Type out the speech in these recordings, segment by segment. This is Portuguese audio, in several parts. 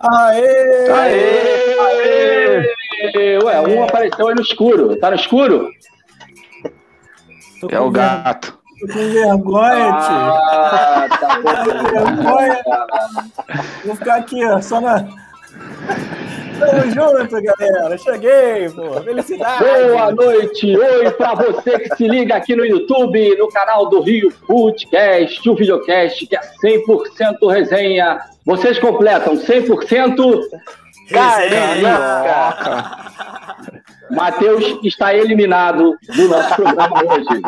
Aê! Aê! Aê! Ué, um apareceu aí no escuro. Tá no escuro? É o gato. Tô com vergonha, tio. Ah, tá com vergonha. Vou ficar aqui, ó, só na. Tamo junto, galera. Cheguei, pô. Felicidade. Boa noite. Oi pra você que se liga aqui no YouTube, no canal do Rio Foodcast, o videocast que é 100% resenha. Vocês completam 100% Caraca! Matheus está eliminado do nosso programa hoje.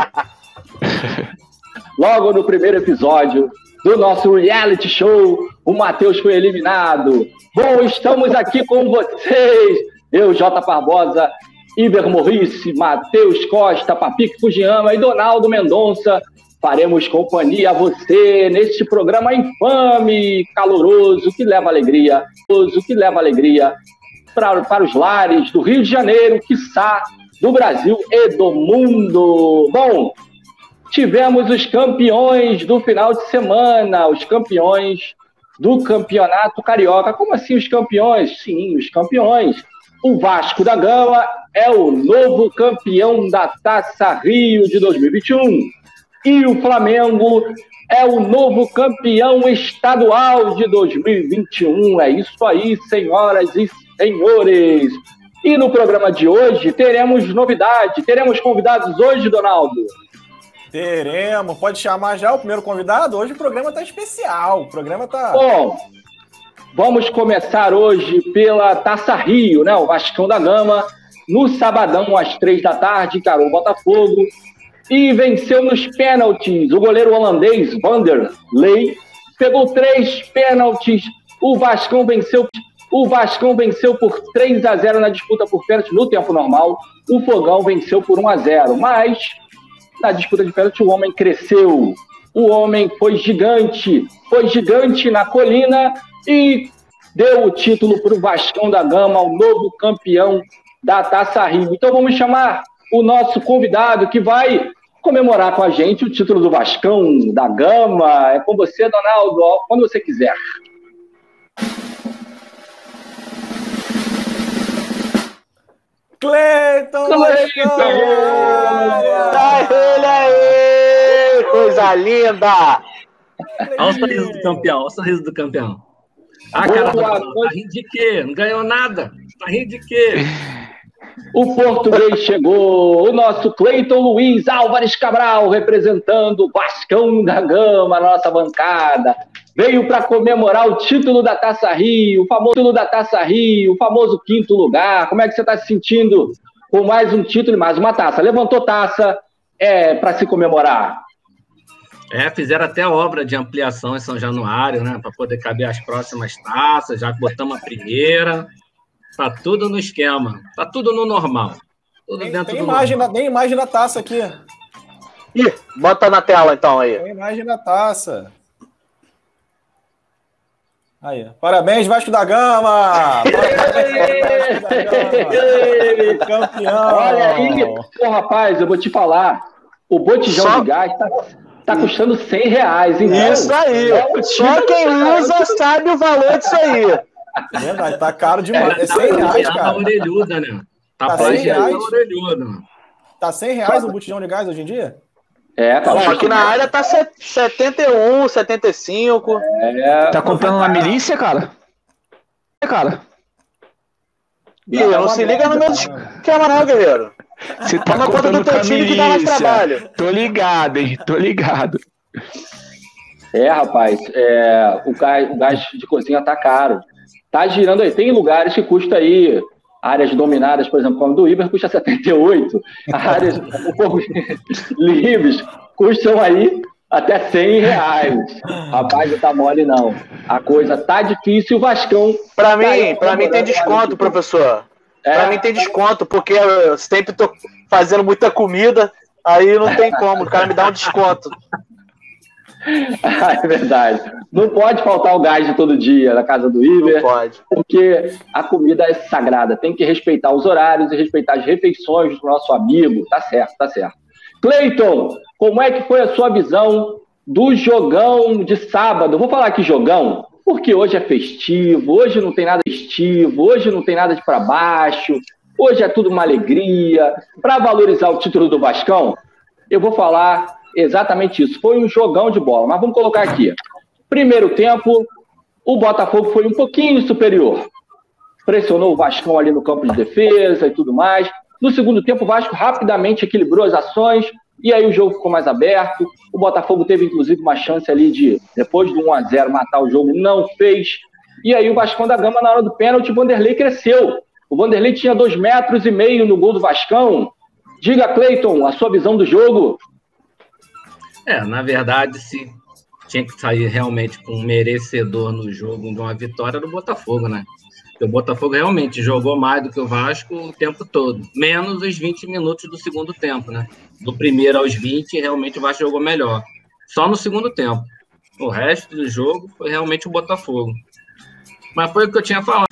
Logo no primeiro episódio do nosso reality show, o Matheus foi eliminado. Bom, estamos aqui com vocês. Eu, Jota Barbosa, Iber Morrice, Matheus Costa, Papique Fujiyama e Donaldo Mendonça. Faremos companhia a você neste programa infame, caloroso, que leva alegria, que leva alegria para, para os lares do Rio de Janeiro, quiçá do Brasil e do mundo. Bom, tivemos os campeões do final de semana, os campeões do Campeonato Carioca. Como assim os campeões? Sim, os campeões. O Vasco da Gama é o novo campeão da Taça Rio de 2021. E o Flamengo é o novo campeão estadual de 2021. É isso aí, senhoras e senhores. E no programa de hoje teremos novidade, teremos convidados hoje, Donaldo. Teremos, pode chamar já o primeiro convidado. Hoje o programa está especial. O programa está. Bom, vamos começar hoje pela Taça Rio, né? O Vascão da Gama, no sabadão às três da tarde, encarou o Botafogo e venceu nos pênaltis. O goleiro holandês Vanderlei pegou três pênaltis. O Vascão venceu. O Vascão venceu por 3 a 0 na disputa por pênalti no tempo normal. O Fogão venceu por 1 a 0. Mas na disputa de pênalti, o homem cresceu. O homem foi gigante, foi gigante na colina e deu o título para o Vascão da Gama, o novo campeão da Taça Rio. Então vamos chamar o nosso convidado que vai comemorar com a gente o título do Vascão da Gama. É com você, Donaldo, quando você quiser. Cleiton! Cleiton! Tá ele aí! Coisa linda! Olha o sorriso do campeão, olha o sorriso do campeão. Ah, cara, tá, tá rindo de quê? Não ganhou nada. Tá rindo de quê? O português chegou, o nosso Cleiton Luiz Álvares Cabral, representando o Vascão da Gama, nossa bancada. Veio para comemorar o título da Taça Rio, o famoso título da Taça Rio, o famoso quinto lugar. Como é que você está se sentindo com mais um título e mais uma taça? Levantou taça é, para se comemorar? É, fizeram até obra de ampliação em São Januário, né? Para poder caber as próximas taças. Já botamos a primeira. Tá tudo no esquema. Tá tudo no normal. Tudo tem, dentro tem do imagem normal. Na, tem imagem da taça aqui. Ih, bota na tela então aí. Tem imagem da taça. Aí, parabéns, Vasco da Gama! Parabéns, Vasco da Gama! Campeão! Olha aí, Pô, rapaz, eu vou te falar. O botijão Só... de gás tá, tá custando 100 reais. Então, Isso aí! É Só quem usa sabe o valor disso aí. Verdade, tá caro demais. É, é 100 reais, cara. Tá orelhuda, né? Tá, tá 100 reais. orelhuda. Tá 100 reais o botijão de gás hoje em dia? É, tá Não, aqui na área tá 71, 75. É, tá comprando na milícia, cara? É, cara. Ih, não, não se liga no meu esquema, não, guerreiro. Você tá Toma conta do teu time que dá mais trabalho. Tô ligado, hein? Tô ligado. É, rapaz, é, o, gás, o gás de cozinha tá caro. Tá girando aí. Tem lugares que custa aí, áreas dominadas, por exemplo, como do Iber, custa 78. Áreas um pouco livres custam aí até 100 reais. Rapaz, não tá mole não. A coisa tá difícil. O Vascão. Para mim, para mim tem desconto, professor. É. Para mim tem desconto, porque eu sempre tô fazendo muita comida, aí não tem como, o cara me dá um desconto. é verdade. Não pode faltar o gás de todo dia na casa do Iber. Não pode. Porque a comida é sagrada. Tem que respeitar os horários e respeitar as refeições do nosso amigo. Tá certo, tá certo. Cleiton, como é que foi a sua visão do jogão de sábado? Vou falar aqui jogão, porque hoje é festivo, hoje não tem nada festivo, hoje não tem nada de para baixo, hoje é tudo uma alegria. Para valorizar o título do Vascão, eu vou falar exatamente isso. Foi um jogão de bola, mas vamos colocar aqui. Primeiro tempo, o Botafogo foi um pouquinho superior. Pressionou o Vascão ali no campo de defesa e tudo mais. No segundo tempo, o Vasco rapidamente equilibrou as ações e aí o jogo ficou mais aberto. O Botafogo teve, inclusive, uma chance ali de, depois do 1 a 0 matar o jogo, não fez. E aí o Vascão da Gama, na hora do pênalti, o Vanderlei cresceu. O Vanderlei tinha dois metros e meio no gol do Vascão. Diga, Cleiton, a sua visão do jogo. É, na verdade, se tinha que sair realmente com um merecedor no jogo de uma vitória do Botafogo, né? Porque o Botafogo realmente jogou mais do que o Vasco o tempo todo, menos os 20 minutos do segundo tempo, né? Do primeiro aos 20, realmente o Vasco jogou melhor. Só no segundo tempo. O resto do jogo foi realmente o Botafogo. Mas foi o que eu tinha falado.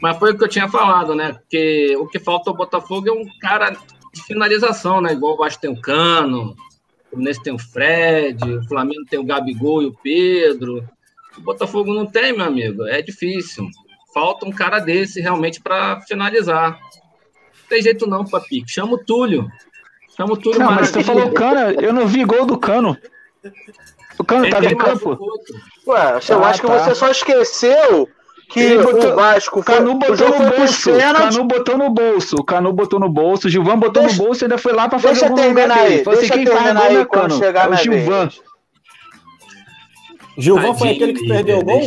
Mas foi o que eu tinha falado, né? Porque o que falta ao Botafogo é um cara de finalização, né? Igual o Vasco tem o Cano, Fluminense tem o Fred, o Flamengo tem o Gabigol e o Pedro. O Botafogo não tem, meu amigo. É difícil. Falta um cara desse realmente para finalizar. Não tem jeito não, Papi. Chama o Túlio. Chama o Túlio. Não, mas você falou Cano, eu não vi gol do Cano. O Cano tá em campo? Ué, eu ah, acho que tá. você só esqueceu que botou, o Vasco foi, Canu botou o no bolso. Canu botou no bolso. O Canu botou no bolso. O Gilvan botou deixa, no bolso e ainda foi lá pra fazer deixa o gol terminar aí. Deixa assim, quem terminar aí quando chegar é o Gilvan. Vez. Gilvan foi aquele que perdeu o gol?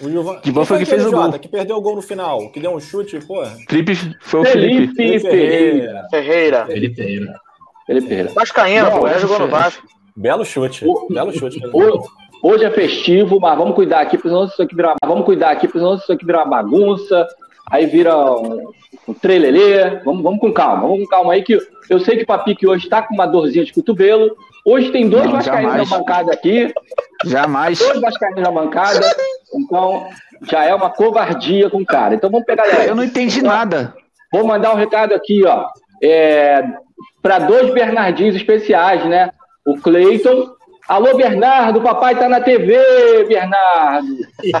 O Gilvan, Gilvan foi, foi que fez o gol. Que perdeu o gol no final, que deu um chute, pô. Felipe foi o Felipe. Felipe Ferreira. Ferreira. Felipe Ferreira. Felipe Ferreira. Vascaíno, pô, é jogou no Vasco. Belo chute. O, belo chute. O, Hoje é festivo, mas vamos cuidar aqui, porque senão isso aqui virar, vamos cuidar aqui, porque senão isso aqui virar bagunça, aí vira um, um trelelê. Vamos, vamos com calma, vamos com calma aí, que eu sei que o Papique hoje está com uma dorzinha de cotovelo. Hoje tem dois Não, vascaínos na bancada aqui. Jamais. Dois vascaínos na bancada. Então, já é uma covardia com o cara. Então vamos pegar Eu não entendi nada. Vou mandar um recado aqui, ó. É, para dois Bernardins especiais, né? O Cleiton Alô, Bernardo, papai tá na TV, Bernardo.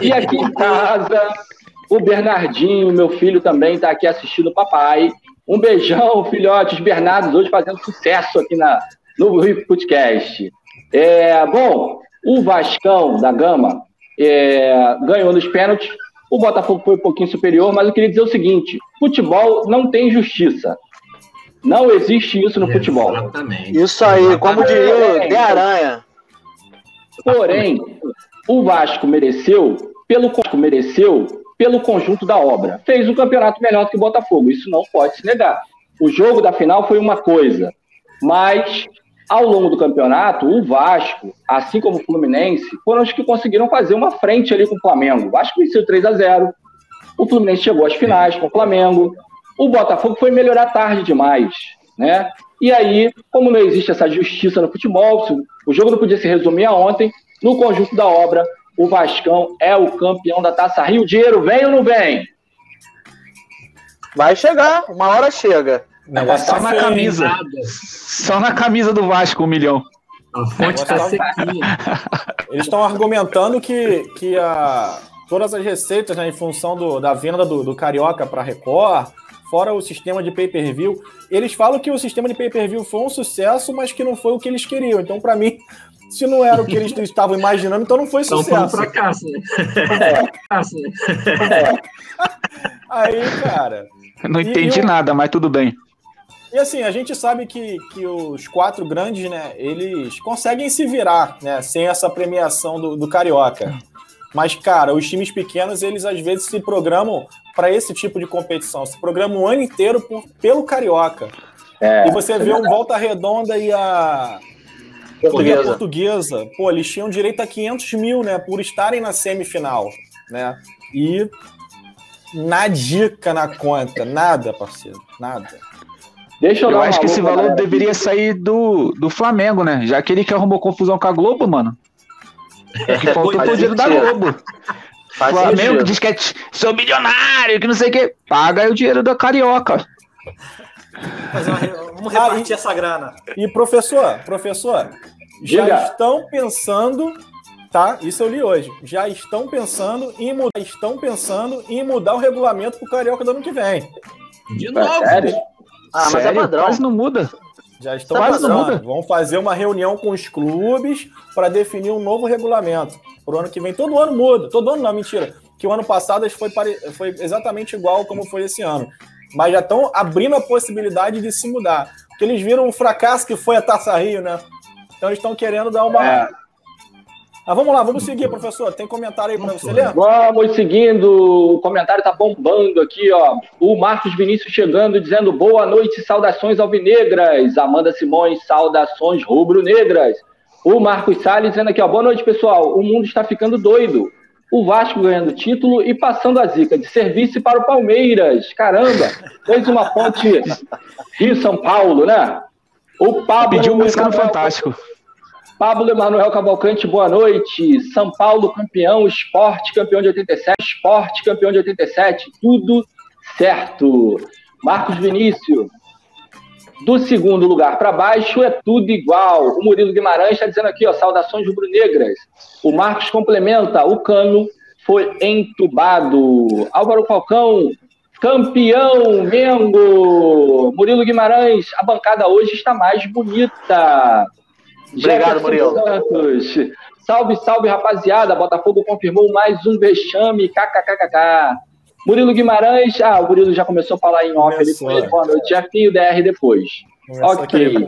E aqui em casa, o Bernardinho, meu filho, também tá aqui assistindo o papai. Um beijão, filhotes Bernardos, hoje fazendo sucesso aqui na, no Rio Podcast. É, bom, o Vascão da Gama é, ganhou nos pênaltis. O Botafogo foi um pouquinho superior, mas eu queria dizer o seguinte: futebol não tem justiça. Não existe isso no futebol. Exatamente. Isso aí, como diria o De Aranha. Porém, o Vasco mereceu, pelo mereceu, pelo conjunto da obra. Fez um campeonato melhor do que o Botafogo, isso não pode se negar. O jogo da final foi uma coisa, mas ao longo do campeonato, o Vasco, assim como o Fluminense, foram os que conseguiram fazer uma frente ali com o Flamengo. O Vasco venceu 3 a 0 o Fluminense chegou às finais com o Flamengo, o Botafogo foi melhorar tarde demais, né? E aí, como não existe essa justiça no futebol, o jogo não podia se resumir a ontem, no conjunto da obra, o Vascão é o campeão da Taça Rio. O dinheiro vem ou não vem? Vai chegar, uma hora chega. Não, só na camisa. Só na camisa do Vasco, um milhão. A fonte tá sequinha. Eles estão argumentando que, que a, todas as receitas, né, em função do, da venda do, do Carioca para Record, fora o sistema de pay-per-view. Eles falam que o sistema de pay-per-view foi um sucesso, mas que não foi o que eles queriam. Então, para mim, se não era o que eles estavam imaginando, então não foi então sucesso. Então foi um fracasso, né? fracasso, né? Aí, cara. Não entendi nada, mas tudo bem. E assim, a gente sabe que, que os quatro grandes, né, eles conseguem se virar, né, sem essa premiação do, do Carioca. Mas, cara, os times pequenos, eles às vezes se programam para esse tipo de competição. Se programam o ano inteiro por, pelo Carioca. É, e você é vê um Volta Redonda e a portuguesa. portuguesa. Pô, eles tinham direito a 500 mil, né? Por estarem na semifinal, né? E na dica na conta. Nada, parceiro. Nada. Deixa eu, eu acho que esse valor galera. deveria sair do, do Flamengo, né? Já que ele que arrumou confusão com a Globo, mano. É que faltou o dinheiro da Globo. Faz Flamengo sentido. diz que é, sou milionário, que não sei o quê. Paga o dinheiro da Carioca. Vamos repartir ah, e, essa grana. E professor, professor, já Diga. estão pensando Tá, isso eu li hoje. Já estão pensando em mudar, estão pensando em mudar o regulamento pro Carioca do ano que vem. De novo. Sério? Ah, mas é Sério? é padrão. Quase não muda. Já estão pensando. Vão fazer uma reunião com os clubes para definir um novo regulamento. Pro ano que vem. Todo ano muda. Todo ano não, mentira. Que o ano passado foi, pare... foi exatamente igual como foi esse ano. Mas já estão abrindo a possibilidade de se mudar. Porque eles viram o fracasso que foi a Taça Rio, né? Então eles estão querendo dar uma. É mas vamos lá, vamos seguir, professor. Tem comentário aí para você ler? Vamos seguindo. O comentário tá bombando aqui, ó. O Marcos Vinícius chegando, dizendo boa noite, saudações alvinegras. Amanda Simões, saudações rubro-negras. O Marcos Salles dizendo aqui, ó. Boa noite, pessoal. O mundo está ficando doido. O Vasco ganhando título e passando a zica de serviço para o Palmeiras. Caramba, fez uma ponte Rio-São Paulo, né? O Pablo. Pediu música no Fantástico. Pablo Emanuel Cavalcante, boa noite. São Paulo campeão, esporte campeão de 87, esporte campeão de 87, tudo certo. Marcos Vinícius, do segundo lugar para baixo é tudo igual. O Murilo Guimarães está dizendo aqui, ó, saudações rubro-negras. O Marcos complementa, o cano foi entubado. Álvaro Falcão, campeão, Mengo. Murilo Guimarães, a bancada hoje está mais bonita. Obrigado, Murilo. Santos. Salve, salve, rapaziada. Botafogo confirmou mais um vexame. KKKKK. Murilo Guimarães. Ah, o Murilo já começou a falar em off ali com ele. Boa noite. Jefinho DR depois. Começou ok.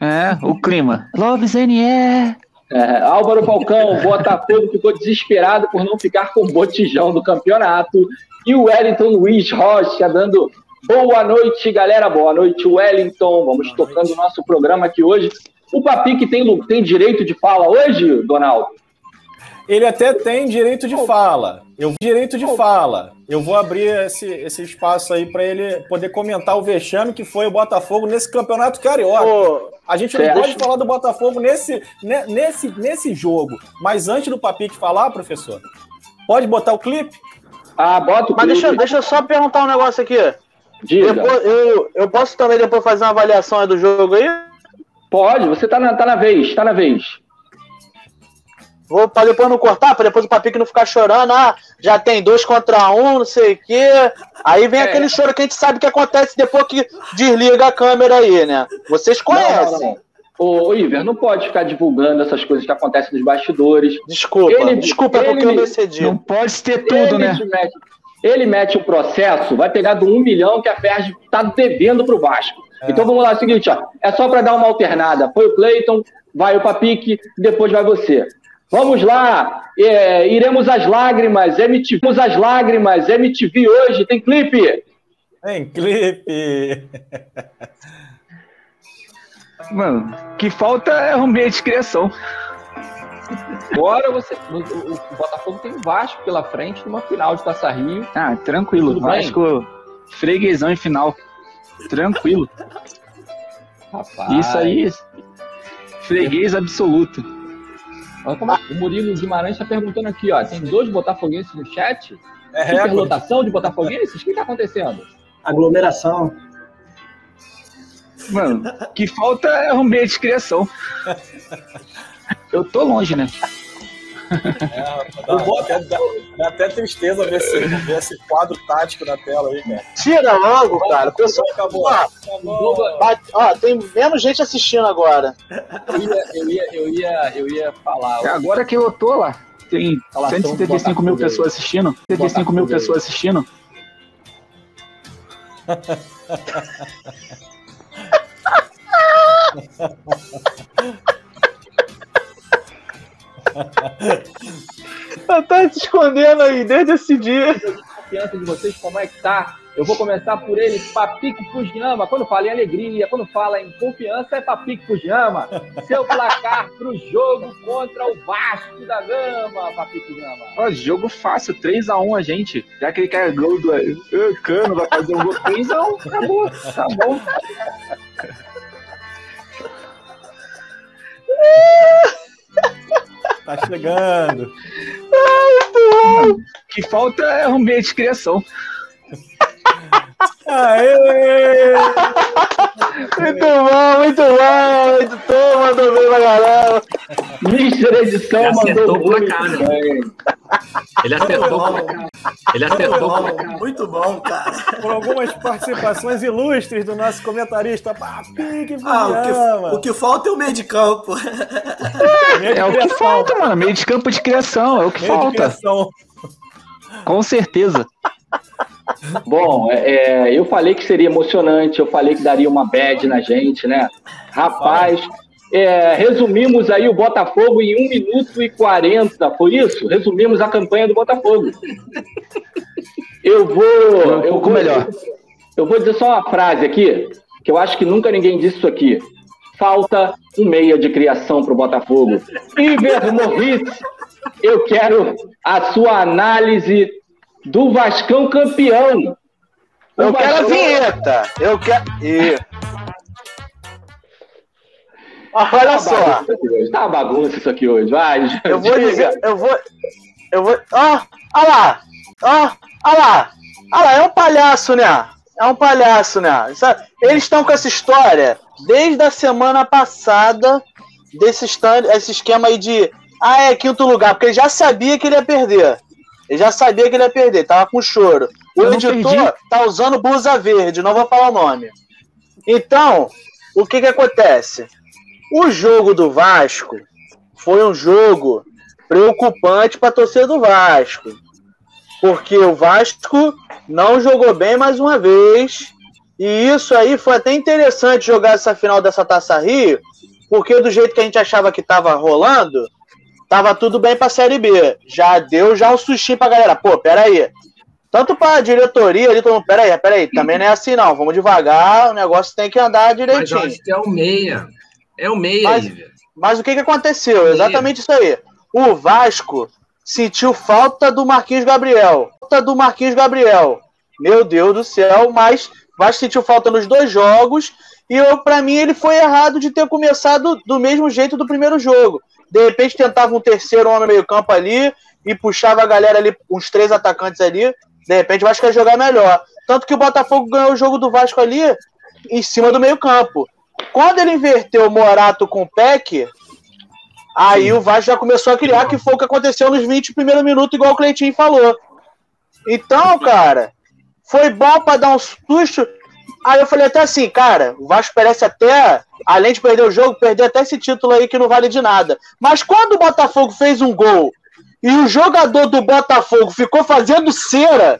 É, o clima. Love NE. É, Álvaro Falcão, Botafogo ficou desesperado por não ficar com o botijão do campeonato. E o Wellington Luiz Rocha dando boa noite, galera. Boa noite, Wellington. Vamos tocando o nosso programa aqui hoje o Papique tem, tem direito de fala hoje, Donaldo? Ele até tem direito de fala. Eu direito de fala. Eu vou abrir esse, esse espaço aí para ele poder comentar o vexame que foi o Botafogo nesse campeonato carioca. a gente não pode falar do Botafogo nesse, nesse, nesse jogo. Mas antes do Papique falar, professor, pode botar o clipe? Ah, bota o clipe. Mas deixa, deixa eu só perguntar um negócio aqui. Diga. Depois, eu, eu posso também depois fazer uma avaliação do jogo aí? Pode, você tá na, tá na vez, tá na vez. Vou pra depois não cortar, pra depois o Papique não ficar chorando, ah, já tem dois contra um, não sei o quê. Aí vem é. aquele choro que a gente sabe que acontece depois que desliga a câmera aí, né? Vocês conhecem. Não, não, não. Ô, Iver, não pode ficar divulgando essas coisas que acontecem nos bastidores. Desculpa, ele, desculpa ele, porque eu decidi. Não pode ter tudo, né? Mete, ele mete o processo, vai pegar do um milhão que a Ferdi tá devendo pro Vasco. É. Então vamos lá, é o seguinte, ó, é só para dar uma alternada. Foi o Cleiton, vai o Papique, depois vai você. Vamos lá, é, iremos às lágrimas, MTV, iremos às lágrimas, MTV hoje, tem clipe? Tem clipe. Mano, que falta é um ambiente de criação. Agora você. O, o, Botafogo tem o Vasco pela frente numa final de Taça Rio. Ah, tranquilo. Tudo Vasco freguesão em final. Tranquilo. Rapaz. Isso aí, freguês absoluto. Como o Murilo Guimarães está perguntando aqui, ó. Tem dois botafoguenses no chat? É Superlotação de botafoguenses? O que está acontecendo? Aglomeração. Mano, que falta é um ambiente de criação. Eu tô longe, né? É, dá, até, dá, dá, até tristeza ver esse, ver esse quadro tático na tela aí, cara. Tira logo, cara. O pessoal acabou. acabou. Ó, tem menos gente assistindo agora. Eu ia, eu ia, eu ia, eu ia falar. É agora que eu tô lá. Tem 175 mil pessoas assistindo. 175 mil pessoas assistindo. Ela tá se escondendo aí desde esse dia. Confiança de vocês, como é que tá? Eu vou começar por ele, Papique Fujiyama. Quando fala em alegria, quando fala em confiança, é Papique Fujiyama. Seu placar pro jogo contra o Vasco da Gama, Papique Fujiyama. Ó, jogo fácil, 3x1 a gente. Já que ele quer gol do uh, Cano, vai fazer um gol 3x1. Acabou, tá bom. Tá chegando. Ai, que falta é um ambiente de criação. Aê! muito bom, muito bom! Muito bom, mandou bem pra galera. Mister Edição mandou acertou pra cá, né? Ele acertou. Ele acertou pra cá. Muito bom, cara. Por algumas participações ilustres do nosso comentarista Papique Ah, o que, o que falta é o meio de campo. É o que falta, mano. Meio de campo de criação, é o que Meio falta. Com certeza. Bom, é, eu falei que seria emocionante, eu falei que daria uma bad na gente, né? Rapaz, é, resumimos aí o Botafogo em 1 minuto e 40, foi isso? Resumimos a campanha do Botafogo. Eu vou. Um eu vou melhor. Eu vou dizer só uma frase aqui, que eu acho que nunca ninguém disse isso aqui. Falta um meia de criação para o Botafogo. Iver Morris, eu quero a sua análise do Vascão campeão. O Eu quero a Vascão- vinheta. Eu quero. Ih. Olha Tá só. Tá uma bagunça isso aqui hoje. Vai, Eu vou diga. dizer, eu vou. Eu vou. Ó, ó lá! Ó, ó lá! Ó lá, é um palhaço, né? É um palhaço, né? Sabe, Eles estão com essa história desde a semana passada, desse estan- esse esquema aí de. Ah, é quinto lugar, porque ele já sabia que ele ia perder. Ele já sabia que ele ia perder, tava com choro. O Eu editor perdi. tá usando blusa verde, não vou falar o nome. Então, o que que acontece? O jogo do Vasco foi um jogo preocupante para torcida do Vasco. Porque o Vasco não jogou bem mais uma vez. E isso aí foi até interessante jogar essa final dessa Taça Rio, porque do jeito que a gente achava que tava rolando, tava tudo bem pra Série B. Já deu já um sustinho pra galera. Pô, peraí. Tanto pra diretoria ali, todo mundo, peraí, peraí, também não é assim não, vamos devagar, o negócio tem que andar Mas eu direitinho. acho que é o meia. É o meia, Mas- Iver. Mas o que, que aconteceu? Exatamente isso aí. O Vasco sentiu falta do Marquinhos Gabriel. Falta do Marquinhos Gabriel. Meu Deus do céu, mas o Vasco sentiu falta nos dois jogos. E para mim, ele foi errado de ter começado do mesmo jeito do primeiro jogo. De repente tentava um terceiro homem no meio-campo ali e puxava a galera ali, uns três atacantes ali. De repente o Vasco ia jogar melhor. Tanto que o Botafogo ganhou o jogo do Vasco ali em cima do meio-campo. Quando ele inverteu o Morato com o Peck, aí o Vasco já começou a criar, que foi o que aconteceu nos 20 primeiros minutos, igual o Cleitinho falou. Então, cara, foi bom pra dar um susto. Aí eu falei até assim, cara, o Vasco parece até, além de perder o jogo, perder até esse título aí que não vale de nada. Mas quando o Botafogo fez um gol e o jogador do Botafogo ficou fazendo cera,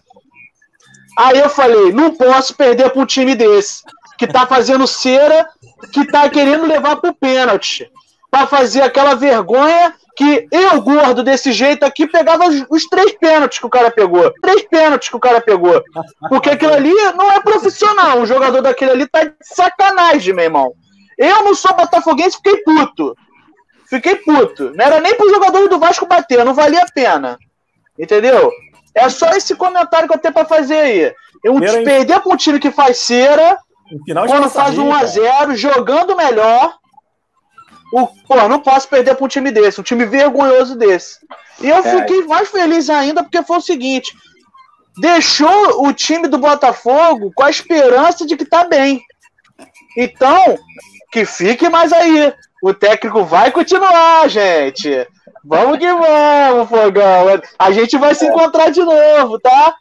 aí eu falei, não posso perder pra um time desse, que tá fazendo cera, que tá querendo levar pro pênalti. Pra fazer aquela vergonha que eu, gordo, desse jeito aqui, pegava os, os três pênaltis que o cara pegou. Três pênaltis que o cara pegou. Porque aquilo ali não é profissional. Um jogador daquele ali tá de sacanagem, meu irmão. Eu não sou botafoguense, fiquei puto. Fiquei puto. Não era nem pro jogador do Vasco bater, não valia a pena. Entendeu? É só esse comentário que eu tenho pra fazer aí. Eu Primeiro, perder pra um time que faz cera, quando faz Rio, 1 a cara. 0 jogando melhor. O, pô, não posso perder pra um time desse, um time vergonhoso desse. E eu É. fiquei mais feliz ainda porque foi o seguinte: deixou o time do Botafogo com a esperança de que tá bem. Então, que fique mais aí. O técnico vai continuar, gente. Vamos que vamos, Fogão. A gente vai se encontrar de novo, tá?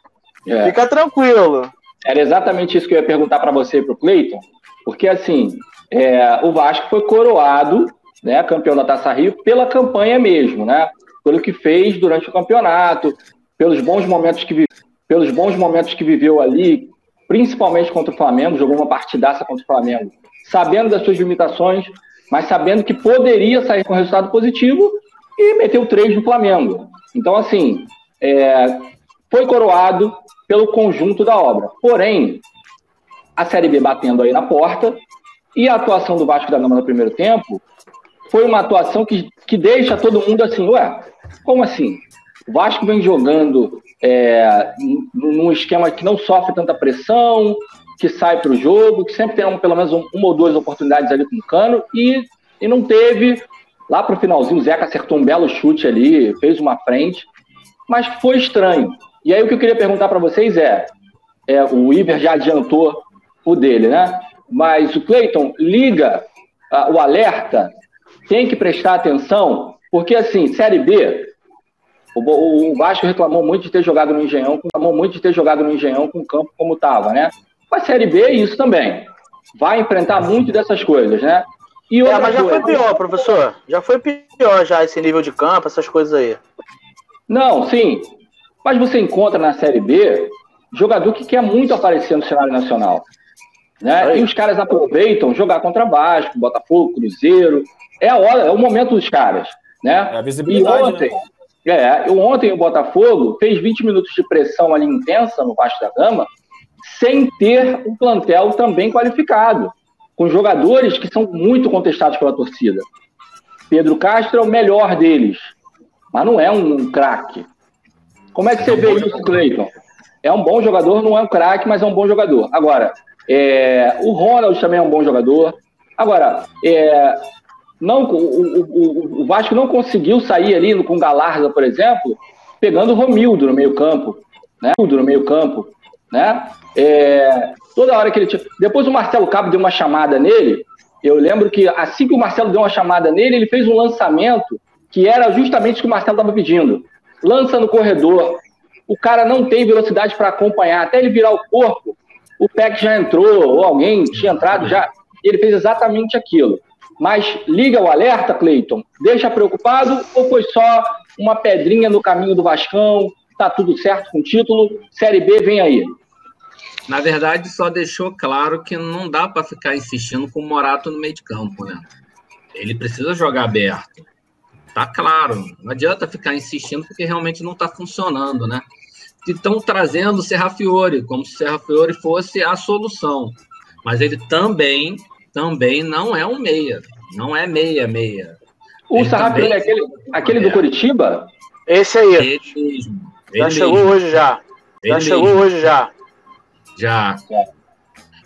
É. Fica tranquilo. Era exatamente isso que eu ia perguntar para você e para o Cleiton, porque assim, é, o Vasco foi coroado, né, campeão da Taça Rio, pela campanha mesmo, né? Pelo que fez durante o campeonato, pelos bons momentos que vi- pelos bons momentos que viveu ali, principalmente contra o Flamengo, jogou uma partidaça contra o Flamengo, sabendo das suas limitações, mas sabendo que poderia sair com resultado positivo e meteu três no Flamengo. Então, assim, é, foi coroado pelo conjunto da obra. Porém, a Série B batendo aí na porta e a atuação do Vasco da Gama no primeiro tempo foi uma atuação que, que deixa todo mundo assim, ué, como assim? O Vasco vem jogando é, num- esquema que não sofre tanta pressão, que sai para o jogo, que sempre tem um- pelo menos um- uma ou duas oportunidades ali com o Cano e, e não teve. Lá para o finalzinho, o Zeca acertou um belo chute ali, fez uma frente, mas foi estranho. E aí o que eu queria perguntar para vocês é: é, o Iver já adiantou o dele, né? Mas o Cleiton liga uh, o alerta, tem que prestar atenção, porque assim, Série B, o, o Vasco reclamou muito de ter jogado no Engenhão, reclamou muito de ter jogado no Engenhão com o campo como estava, né? A Série B é isso também. Vai enfrentar muito dessas coisas, né? E é, mas já coisa... foi pior, professor. Já foi pior já esse nível de campo, essas coisas aí. Não, sim. Mas você encontra na Série B jogador que quer muito aparecer no cenário nacional. Né? E os caras aproveitam jogar contra Vasco, Botafogo, Cruzeiro. É a hora, é o momento dos caras. Né? É a visibilidade. E ontem, né? é, ontem o Botafogo fez 20 minutos de pressão ali intensa no Vasco da Gama, sem ter um plantel também qualificado, com jogadores que são muito contestados pela torcida. Pedro Castro é o melhor deles, mas não é um craque. Como é que você vê isso, Cleiton? É um bom jogador, não é um craque, mas é um bom jogador. Agora, é, o Ronald também é um bom jogador. Agora, é, não, o, o, o, Vasco não conseguiu sair ali com Galarza, por exemplo, pegando o Romildo no meio-campo, né? no meio-campo, né? É, toda hora que ele tinha. Depois o Marcelo Cabo deu uma chamada nele. Eu lembro que assim que o Marcelo deu uma chamada nele, ele fez um lançamento que era justamente o que o Marcelo estava pedindo. Lança no corredor. O cara não tem velocidade para acompanhar. Até ele virar o corpo, o PEC já entrou, ou alguém tinha entrado já. Ele fez exatamente aquilo. Mas liga o alerta, Cleiton? Deixa preocupado ou foi só uma pedrinha no caminho do Vascão? Tá tudo certo com o título? Série B vem aí. Na verdade, só deixou claro que não dá para ficar insistindo com o Morato no meio de campo, né? Ele precisa jogar aberto. Tá claro. Não adianta ficar insistindo porque realmente não está funcionando, né? Estão trazendo o Serrafiore, como se o Serrafiore fosse a solução. Mas ele também, também não é um meia. Não é meia-meia. O Serrafiore é aquele, aquele do Curitiba? Esse aí. Ele mesmo. Ele já chegou hoje já. Ele já chegou hoje já. Já.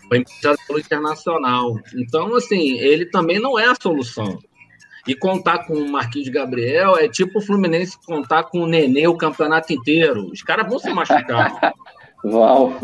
Foi emprestado pelo Internacional. Então, assim, ele também não é a solução. E contar com o Marquinhos Gabriel é tipo o Fluminense contar com o Nenê o campeonato inteiro. Os caras vão se machucar. Uau.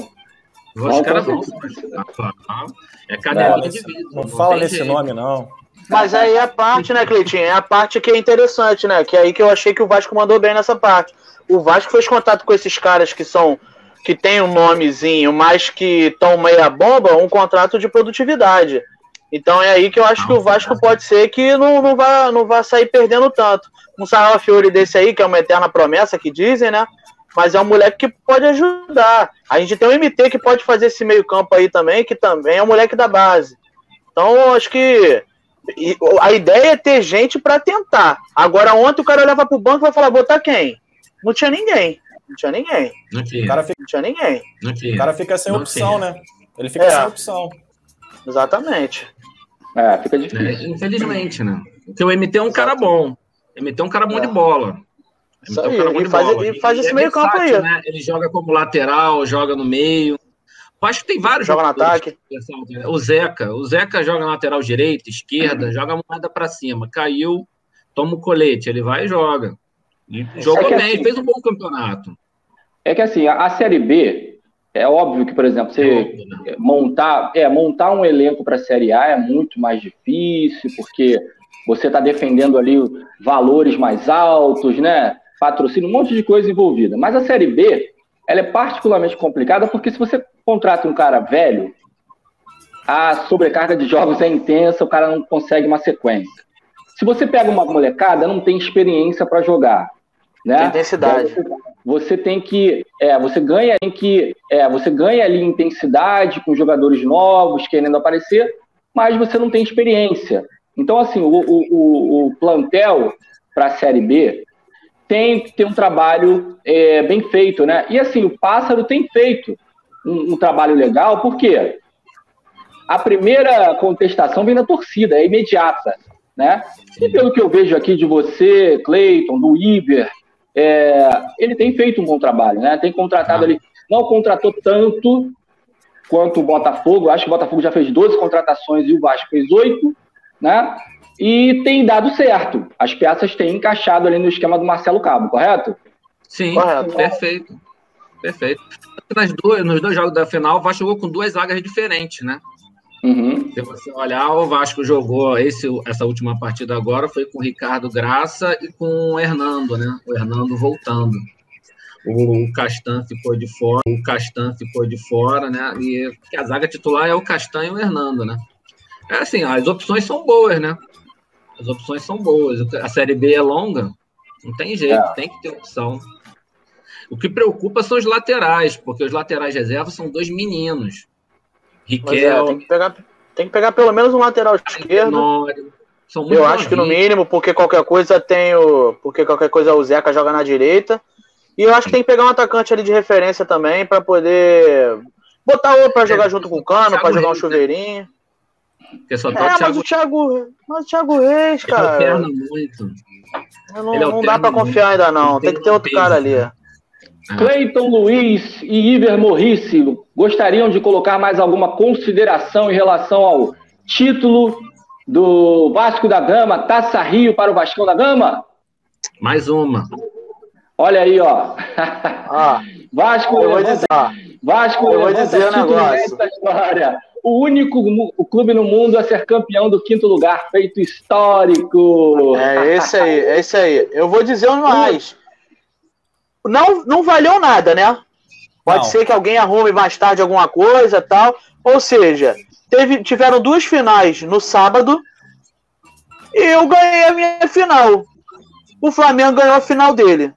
Os caras vão se machucar. É cadelinha de vida. Não, não fala nesse jeito. nome, não. Mas aí é a parte, né, Cleitinho? É a parte que é interessante, né? Que é aí que eu achei que o Vasco mandou bem nessa parte. O Vasco fez contato com esses caras que são que tem um nomezinho, mas que estão meia bomba, um contrato de produtividade. Então é aí que eu acho que o Vasco pode ser que não, não, vá, não vá sair perdendo tanto. Um Sarra Fiore desse aí, que é uma eterna promessa que dizem, né? Mas é um moleque que pode ajudar. A gente tem um MT que pode fazer esse meio campo aí também, que também é um moleque da base. Então acho que a ideia é ter gente para tentar. Agora ontem o cara olhava pro banco e vai falar, botar quem? Não tinha ninguém. Não tinha ninguém. Não tinha. O cara fica, não tinha ninguém. Não tinha. O cara fica sem não opção, tinha. né? Ele fica é. sem opção. Exatamente. É, fica difícil. É, infelizmente, né? Porque o MT é um cara bom. O MT é um cara bom é. de bola. Isso aí, é um ele, faz, ele faz esse é meio campo aí. Né? Ele joga como lateral, joga no meio. Eu acho que tem vários joga no ataque. O Zeca, o Zeca joga na lateral direita, esquerda, uhum. joga a moeda para cima. Caiu, toma o colete, ele vai e joga. E jogou é bem, assim, fez um bom campeonato. É que assim, a, a Série B, é óbvio que, por exemplo, você é montar, é, montar um elenco para a Série A é muito mais difícil, porque você está defendendo ali valores mais altos, né? Patrocínio, um monte de coisa envolvida. Mas a Série B, ela é particularmente complicada porque se você contrata um cara velho, a sobrecarga de jogos é intensa, o cara não consegue uma sequência. Se você pega uma molecada, não tem experiência para jogar. Né? Intensidade. Você, você, tem que, é, você ganha em que, é, você ganha ali intensidade com jogadores novos querendo aparecer, mas você não tem experiência. Então, assim, o, o, o plantel para a Série B tem que ter um trabalho é, bem feito, né? E assim, o Pássaro tem feito um, um trabalho legal, porque a primeira contestação vem da torcida, é imediata, né? E pelo que eu vejo aqui de você, Cleiton, do Iber, é, ele tem feito um bom trabalho, né? Tem contratado ah. ali, não contratou tanto quanto o Botafogo, acho que o Botafogo já fez 12 contratações e o Vasco fez 8, né? E tem dado certo. As peças têm encaixado ali no esquema do Marcelo Cabo, correto? Sim, correto. perfeito. Perfeito. Nas duas, nos dois jogos da final, o Vasco jogou com duas zagas diferentes, né? Uhum. Se você olhar, o Vasco jogou esse, essa última partida agora, foi com o Ricardo Graça e com o Hernando, né? O Hernando voltando. O Castan ficou de fora, o Castan ficou de fora, né? E a zaga titular é o Castan e o Hernando, né? É assim, as opções são boas, né? As opções são boas. A Série B é longa, não tem jeito, é. tem que ter opção. O que preocupa são os laterais, porque os laterais reservas são dois meninos. Riquel. É, tem, que pegar, tem que pegar pelo menos um lateral esquerdo. Eu acho que no mínimo, porque qualquer coisa tem o. Porque qualquer coisa o Zeca joga na direita. E eu acho que tem que pegar um atacante ali de referência também para poder botar outro para jogar é, junto com o Cano, para jogar um né? chuveirinho. Porque só tá é, o Thiago... mas o Thiago, mas o Thiago Reis, cara. Ele muito. Não, não dá para confiar ainda não. Tem, tem que ter outro peso. cara ali. Cleiton Luiz e Iver Morrice gostariam de colocar mais alguma consideração em relação ao título do Vasco da Gama, Taça Rio para o Vascão da Gama? Mais uma. Olha aí, ó. Ah, Vasco, eu vou dizer, Vasco, eu vou dizer um negócio. História. O único o clube no mundo a ser campeão do quinto lugar, feito histórico. É esse aí, é esse aí. Eu vou dizer mais não, não valeu nada, né? Pode não. ser que alguém arrume mais tarde alguma coisa tal. Ou seja, teve, tiveram duas finais no sábado e eu ganhei a minha final. O Flamengo ganhou a final dele.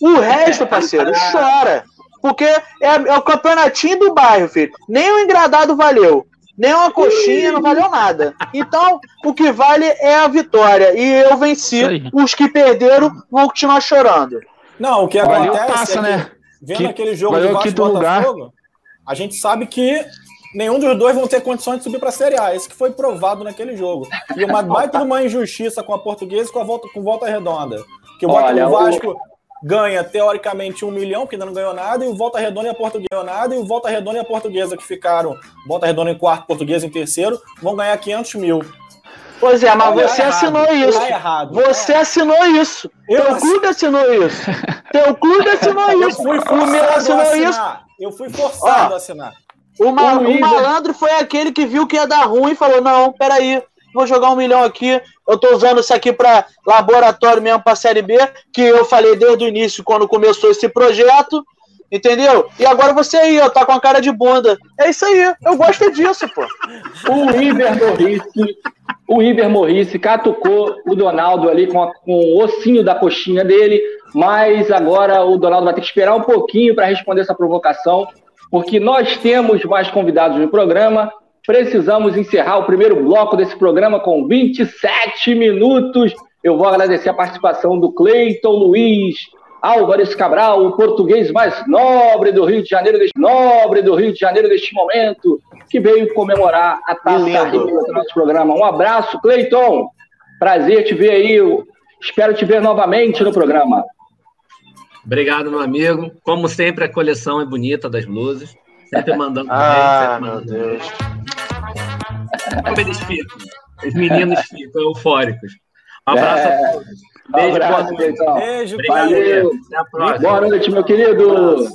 O resto, parceiro, chora. Porque é, é, o campeonatinho do bairro, filho. Nem o engradado valeu. Nem uma coxinha não valeu nada. Então, o que vale é a vitória. E eu venci. Os que perderam vão continuar chorando. Não, o que Valeu acontece passa, é que, né? Vendo que, aquele jogo de Vasco Botafogo, lugar. a gente sabe que nenhum dos dois vão ter condições de subir para a Série A. Esse que foi provado naquele jogo. E uma baita de uma injustiça com a Portuguesa e com a volta, com volta redonda. Que o, Olha, o Vasco o... ganha, teoricamente, um milhão, que ainda não ganhou nada, e o Volta Redonda e a Portuguesa nada, e o Volta Redonda e a Portuguesa, que ficaram, Volta Redonda em quarto, Portuguesa em terceiro, vão ganhar 500 mil. Pois é, mas você errado, assinou isso. Errado, você é. assinou isso. Eu Teu clube assinou isso. Teu clube assinou isso. Eu fui o meu assinou isso. Eu fui forçado Ó, a assinar. O, ma o, malandro foi aquele que viu que ia dar ruim e falou: não, peraí, vou jogar um milhão aqui. Eu tô usando isso aqui para laboratório mesmo para Série B, que eu falei desde o início, quando começou esse projeto. Entendeu? E agora você aí, ó, tá com a cara de bunda. É isso aí, eu gosto disso, pô. O Iber Morrice, o Iber Morrice catucou o Donaldo ali com, a, com o ossinho da coxinha dele, mas agora o Donaldo vai ter que esperar um pouquinho para responder essa provocação, porque nós temos mais convidados no programa. Precisamos encerrar o primeiro bloco desse programa com 27 minutos. Eu vou agradecer a participação do Cleiton Luiz, Álvares Cabral, o português mais nobre do Rio de Janeiro, deste, nobre do Rio de Janeiro neste momento, que veio comemorar a Taça do nosso programa. Um abraço, Cleiton. Prazer te ver aí. Espero te ver novamente no programa. Obrigado, meu amigo. Como sempre, a coleção é bonita das blusas. Sempre mandando ah, bem, sempre meu Deus. Como eles ficam. Os meninos ficam eufóricos. Um abraço é. a todos. Beijo, abraço, boa noite. Beijo, Valeu. Até a próxima. Boa noite, meu querido.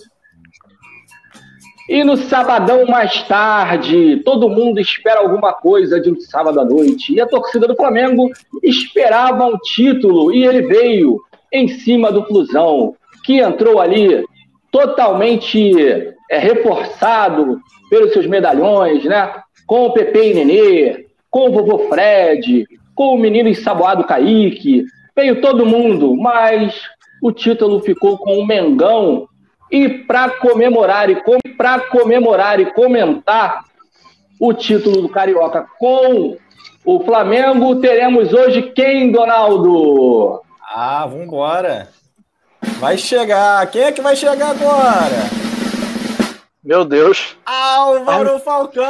E no sabadão mais tarde, todo mundo espera alguma coisa de um sábado à noite. E a torcida do Flamengo esperava um título e ele veio em cima do Flusão, que entrou ali totalmente é, reforçado pelos seus medalhões, né? Com o Pepe e Nenê, com o vovô Fred, com o menino ensaboado Kaique, Veio todo mundo, mas o título ficou com o Mengão. E para comemorar e com, para comemorar e comentar o título do Carioca com o Flamengo, teremos hoje quem, Donaldo? Ah, vambora. Vai chegar. Quem é que vai chegar agora? Meu Deus. Álvaro Ai. Falcão!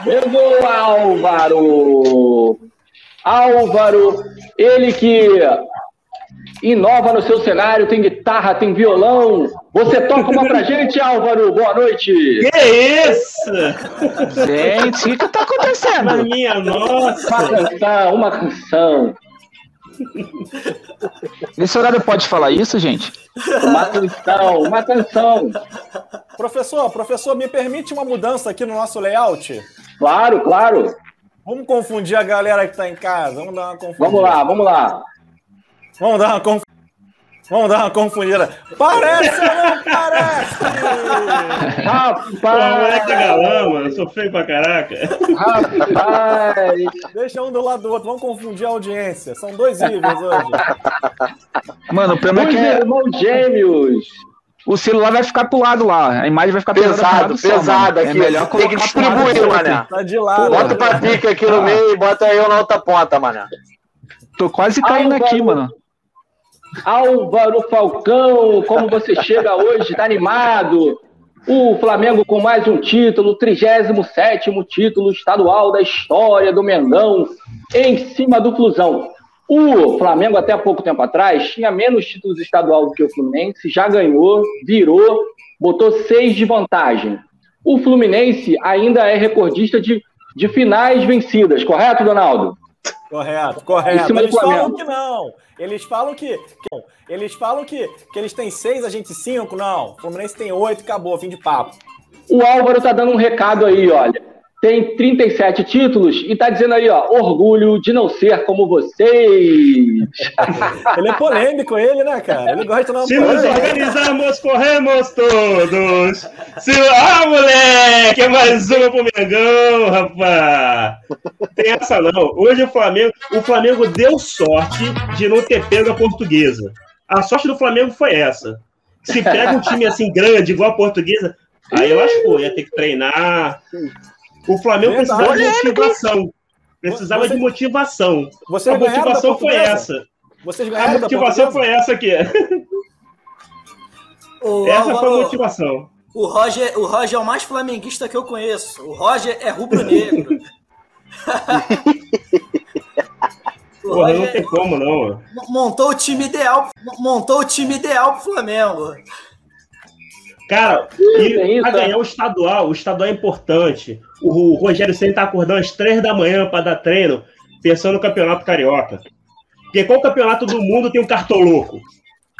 Aê! Chegou Álvaro! Álvaro, ele que inova no seu cenário, tem guitarra, tem violão. Você toca uma pra gente, Álvaro? Boa noite! Que isso? Gente, o que tá acontecendo? minha nossa! Uma canção, uma canção. Nesse horário pode falar isso, gente? Uma atenção, uma atenção. Professor, professor, me permite uma mudança aqui no nosso layout? Claro, claro. Vamos confundir a galera que está em casa. Vamos dar uma confundida. Vamos lá, vamos lá. Vamos dar uma confundida. Vamos dar uma confundida. Parece ou não parece? Rapaz! Moleque galã, mano. Eu sou feio pra caraca. Rapaz! Deixa um do lado do outro. Vamos confundir a audiência. São dois livros hoje. Mano, o problema é que... É irmãos gêmeos. O celular vai ficar pro lado lá. A imagem vai ficar pesado, pesado aqui. É melhor Tem que distribuir, mané. Tá de lado. Bota o Patrick aqui no meio e bota eu na outra ponta, mané. Tô quase caindo aqui, mano. Álvaro Falcão, como você chega hoje? Tá animado? O Flamengo com mais um título, 37 título estadual da história do Mengão, em cima do Flusão. O Flamengo, até pouco tempo atrás, tinha menos títulos estadual do que o Fluminense, já ganhou, virou, botou seis de vantagem. O Fluminense ainda é recordista de, de finais vencidas, correto, Donaldo? Correto, correto. Eles falam que não. Eles falam que, que. eles falam que, que eles têm seis, a gente cinco. Não. O Fluminense tem oito, acabou, fim de papo. O Álvaro tá dando um recado aí, olha tem 37 títulos e tá dizendo aí, ó, orgulho de não ser como vocês. ele é polêmico, ele, né, cara? Ele gosta de não Se nos organizamos, corremos todos. Se... Ah, moleque, é mais uma pro Mengão, rapaz. Tem essa não. Hoje o Flamengo, o Flamengo deu sorte de não ter pego a portuguesa. A sorte do Flamengo foi essa. Se pega um time assim grande, igual a portuguesa, aí eu acho que ia ter que treinar, o Flamengo Verdade. precisava de motivação. Precisava Você... de motivação. Você a motivação foi essa. Vocês a motivação foi essa aqui. O essa foi a motivação. O Roger, o Roger é o mais flamenguista que eu conheço. O Roger é rubro-negro. Porra, não tem como, não. Montou o time ideal, montou o time ideal pro Flamengo. Cara, e pra ganhar o estadual, o estadual é importante. O, Rogério sempre tá acordando às três da manhã para dar treino, pensando no campeonato carioca. Porque qual campeonato do mundo tem um cartoloco?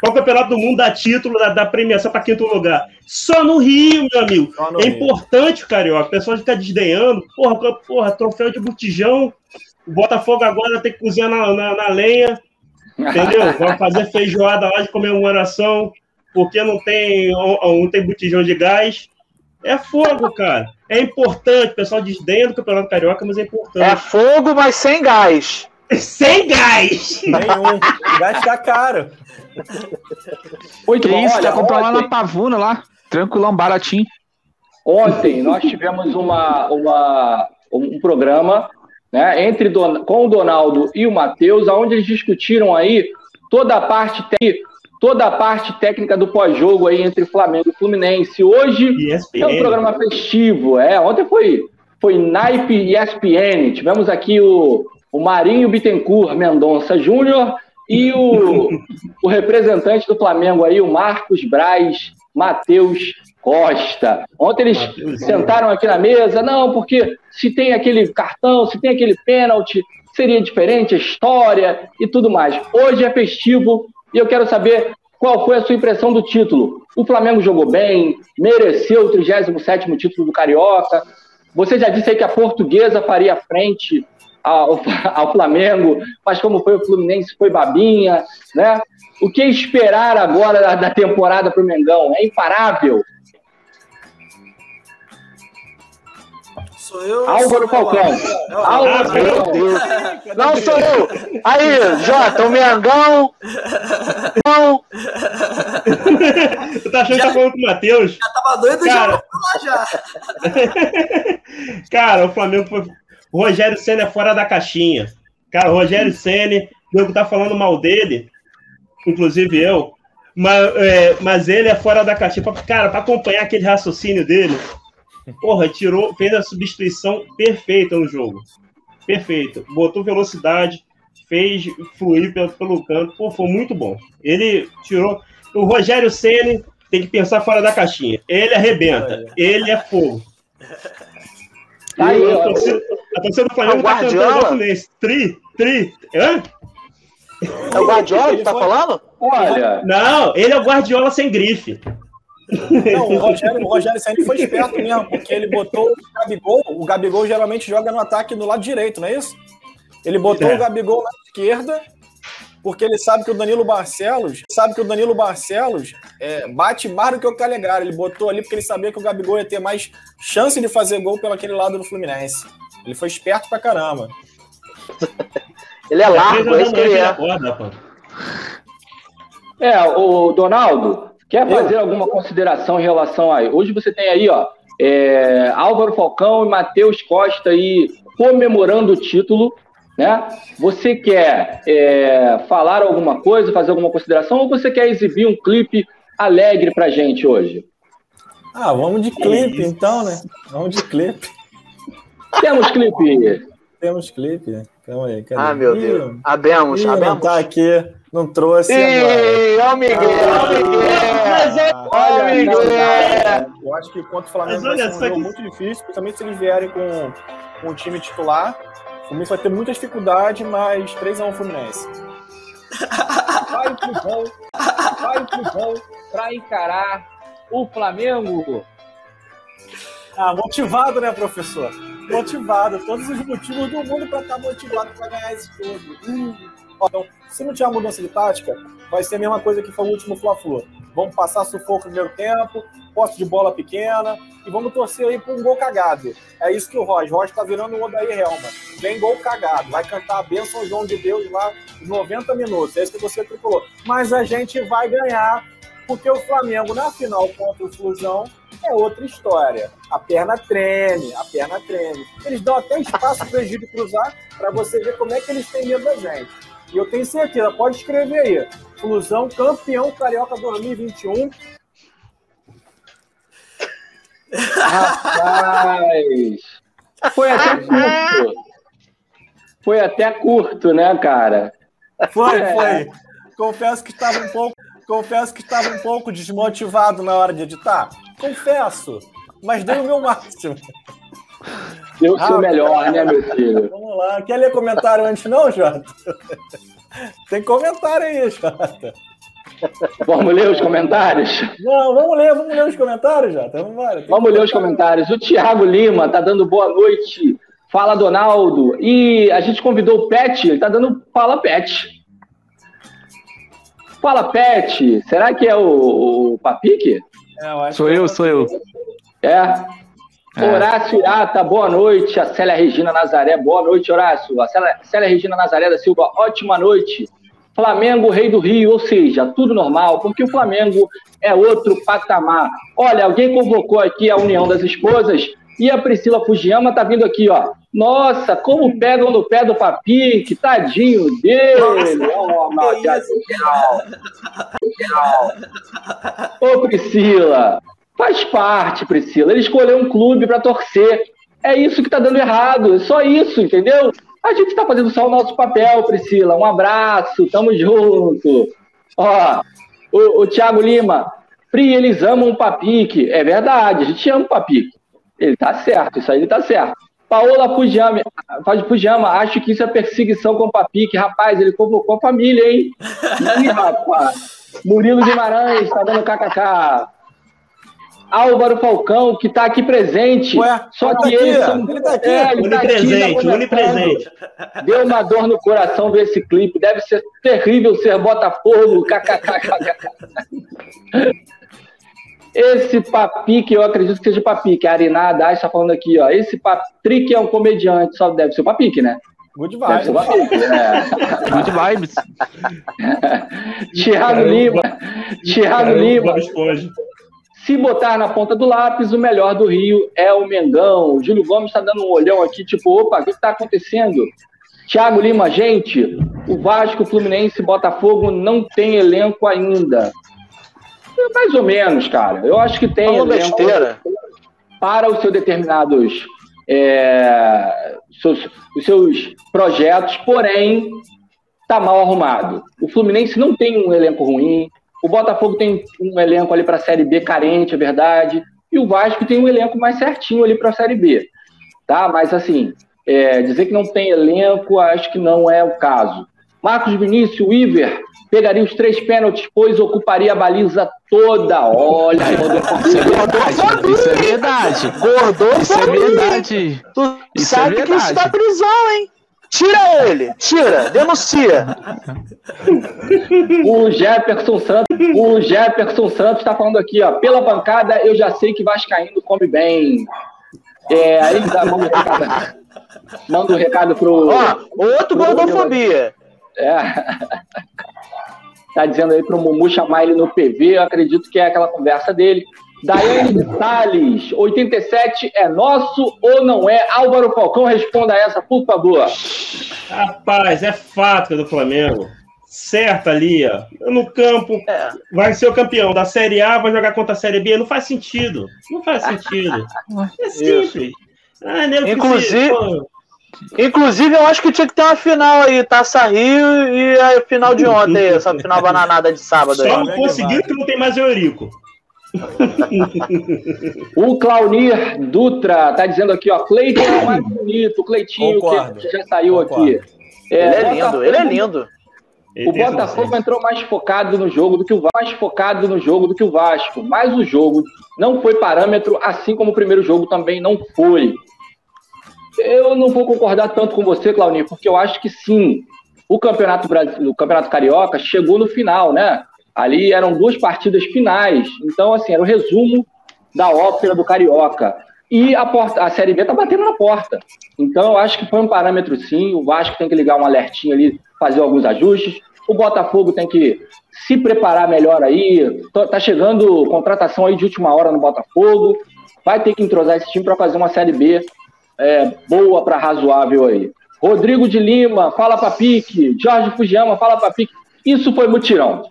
Qual campeonato do mundo dá título, dá, dá premiação para quinto lugar? Só no Rio, meu amigo. É Rio. importante o carioca. O pessoal fica desdenhando. Porra, porra, troféu de botijão. O Botafogo agora tem que cozinhar na, na, na lenha. Entendeu? Vai fazer feijoada lá de comemoração porque não tem, não tem botijão de gás. É fogo, cara. É importante. O pessoal diz dentro do Campeonato Carioca, mas é importante. É fogo, mas sem gás. Sem gás! Nenhum. gás tá caro. Muito que bom. Isso, olha, comprar lá na Pavuna, lá. Tranquilão, baratinho. Ontem nós tivemos uma, uma, um programa né, entre Don, com o Donaldo e o Matheus, onde eles discutiram aí toda a parte toda a parte técnica do pós-jogo aí entre Flamengo e Fluminense. Hoje ESPN. é um programa festivo. É, ontem foi, foi naipe e ESPN. Tivemos aqui o, o Marinho Bittencourt Mendonça Júnior e o, o representante do Flamengo aí, o Marcos Braz Matheus Costa. Ontem eles Mateus, sentaram aqui na mesa, não, porque se tem aquele cartão, se tem aquele pênalti, seria diferente a história e tudo mais. Hoje é festivo, e eu quero saber qual foi a sua impressão do título. O Flamengo jogou bem, mereceu o 37º título do Carioca. Você já disse aí que a portuguesa faria frente ao, ao Flamengo, mas como foi o Fluminense, foi babinha, né? O que esperar agora da, da temporada para o Mengão? É imparável? Sou eu. Álvaro Falcão. Álvaro Falcão. Não sou eu. Aí, Jota, o Mengão. Não. Tu tá achando que tá falando com o Matheus? Já tava doido Cara... já já. Cara, o Flamengo foi. O Rogério Senna é fora da caixinha. Cara, o Rogério Senna, o tá falando mal dele, inclusive eu, mas, é, mas ele é fora da caixinha. Cara, para acompanhar aquele raciocínio dele, Porra, tirou, fez a substituição perfeita no jogo. Perfeito. Botou velocidade, fez fluir pelo, pelo canto. Pô, foi muito bom. Ele tirou. O Rogério Ceni tem que pensar fora da caixinha. Ele arrebenta. Ele é fogo. Tá aí, a, torcida, a torcida do Flamengo tá cantando nesse. Tri, tri. Hã? É o Guardiola que tá falando? Olha. Não, ele é o Guardiola sem grife. Não, o Rogério, o Rogério Senna foi esperto mesmo, porque ele botou o Gabigol. O Gabigol geralmente joga no ataque no lado direito, não é isso? Ele botou é. o Gabigol na esquerda, porque ele sabe que o Danilo Barcelos sabe que o Danilo Barcelos é, bate mais do que o Calegari. Ele botou ali porque ele sabia que o Gabigol ia ter mais chance de fazer gol pelo aquele lado do Fluminense. Ele foi esperto pra caramba. ele é largo, é isso que ele é. É, o Donaldo, quer fazer Eu? alguma consideração em relação a. Hoje você tem aí, ó, é, Álvaro Falcão e Matheus Costa aí comemorando o título. Né? Você quer é, falar alguma coisa, fazer alguma consideração, ou você quer exibir um clipe alegre pra gente hoje? Ah, vamos de clipe então, né? Vamos de clipe. Temos clipe. Temos clipe. Calma aí. Cadê? Ah, meu Deus. Abemos, Ih, abemos. Não tá aqui. Não trouxe. Ih, ó o Miguel, ó o Miguel. Ó o Miguel. Eu acho que contra o Flamengo vai ser um jogo muito difícil, principalmente se eles vierem com, com o time titular. O Fluminense vai ter muita dificuldade, mas 3x1 Fluminense. Vai que vão, vai que vão pra encarar o Flamengo. Ah, motivado, né, professor? Motivado. Todos os motivos do mundo para estar tá motivado para ganhar esse jogo. Hum. Então, se não tiver mudança de tática, vai ser a mesma coisa que foi o último Fla-Flu. Vamos passar sufoco no primeiro tempo, posse de bola pequena e vamos torcer aí para um gol cagado. É isso que o Roger. Roger está virando o Odair Helma. Vem gol cagado. Vai cantar a bênção João de Deus lá 90 minutos. É isso que você tricolou. Mas a gente vai ganhar porque o Flamengo na final contra o Flusão é outra história. A perna treme, a perna treme. Eles dão até espaço para o cruzar para você ver como é que eles têm medo da gente. E eu tenho certeza, pode escrever aí. Flusão campeão carioca 2021. Rapaz! Foi até curto. Foi até curto, né, cara? Foi, é. foi. Confesso que estava um pouco, confesso que estava um pouco desmotivado na hora de editar. Confesso, mas dei o meu máximo. Deu o seu ah, melhor, né, meu filho? Vamos lá. Quer ler comentário antes, não, Jota? Tem comentário aí, Jota. Vamos ler os comentários? Não, vamos ler, vamos ler os comentários, Jota. Vamos, vamos ler os comentários. O Thiago Lima tá dando boa noite. Fala, Donaldo. E a gente convidou o Pet, ele tá dando fala, Pet. Fala, Pet. Será que é o, o Papique? É, eu sou eu, sou eu. É. É. Horácio Irata, boa noite. A Célia Regina Nazaré, boa noite, Horácio. A Célia, Célia Regina Nazaré da Silva, ótima noite. Flamengo, rei do Rio, ou seja, tudo normal, porque o Flamengo é outro patamar. Olha, alguém convocou aqui a União das Esposas e a Priscila Fujiyama tá vindo aqui, ó. Nossa, como pegam no pé do Papi, que tadinho dele. Oh, Ô, Priscila, Faz parte, Priscila. Ele escolheu um clube para torcer. É isso que está dando errado. É só isso, entendeu? A gente está fazendo só o nosso papel, Priscila. Um abraço, tamo junto. Ó, o, o Thiago Lima. Pri, eles amam o Papique. É verdade, a gente ama o Papique. Ele tá certo, isso aí ele tá certo. Paola Fujama, acho que isso é perseguição com o Papique. Rapaz, ele convocou a família, hein? Ih, rapaz. Murilo Guimarães, tá dando kkk. Álvaro Falcão, que está aqui presente. Ué, só que tá eles são. Ele está aqui. É, ele unipresente, tá unipresente. Deu uma dor no coração ver esse clipe. Deve ser terrível ser Botafogo. Esse Papi, que eu acredito que seja Papi, que a Arinada está falando aqui, ó. Esse Patrick é um comediante, só deve ser o Papi, né? Good vibes. Deve ser o é. Good vibes. Thiago Lima. Thiago Lima. Se botar na ponta do lápis, o melhor do Rio é o Mengão. O Júlio Gomes está dando um olhão aqui, tipo, opa, o que está acontecendo? Thiago Lima, gente, o Vasco, Fluminense e Botafogo não tem elenco ainda. É mais ou menos, cara. Eu acho que tem elenco besteira. para os seus determinados é, seus, os seus projetos, porém tá mal arrumado. O Fluminense não tem um elenco ruim, o Botafogo tem um elenco ali para a Série B carente, é verdade. E o Vasco tem um elenco mais certinho ali para a Série B. Tá? Mas, assim, é, dizer que não tem elenco, acho que não é o caso. Marcos Vinícius, Iver, pegaria os três pênaltis, pois ocuparia a baliza toda. Olha, isso é verdade. Isso é verdade. Gordou isso é verdade. Tu isso é sabe é verdade. que isso dá prisão, hein? Tira ele, tira, denuncia. O Jefferson Santos, o Jefferson Santos está falando aqui, ó. Pela bancada, eu já sei que Vascaíno come bem. É, aí dá, manda um recado, manda um recado pro. Ó, outro gordofobia. É. Tá dizendo aí pro Mumu chamar ele no PV, eu acredito que é aquela conversa dele. Daiane Salles, 87 é nosso ou não é? Álvaro Falcão, responda essa, por favor. Rapaz, é fato do Flamengo. Certo ali, ó. No campo, é. vai ser o campeão da Série A, vai jogar contra a Série B. Não faz sentido. Não faz sentido. É simples. Ah, Inclusive, Inclusive, eu acho que tinha que ter uma final aí, Taça Rio e a final de ontem, essa final bananada de sábado. Só aí. não conseguiu que não tem mais Eurico. o Claunir Dutra tá dizendo aqui, ó, Cleiton é o mais bonito, Cleitinho, Concordo. que já saiu Concordo. aqui. É, ele é lindo, ele é lindo. O Botafogo entrou mais focado no jogo do que o mais focado no jogo do que o Vasco, mas o jogo não foi parâmetro, assim como o primeiro jogo também não foi. Eu não vou concordar tanto com você, Claudio, porque eu acho que sim, o Campeonato Brasil, o Campeonato Carioca chegou no final, né? Ali eram duas partidas finais. Então, assim, era o resumo da ópera do Carioca. E a, porta, a Série B tá batendo na porta. Então, eu acho que foi um parâmetro sim. O Vasco tem que ligar um alertinho ali, fazer alguns ajustes. O Botafogo tem que se preparar melhor aí. Tá chegando contratação aí de última hora no Botafogo. Vai ter que entrosar esse time para fazer uma Série B é, boa para razoável aí. Rodrigo de Lima, fala para pique. Jorge Fujiyama, fala para pique. Isso foi mutirão.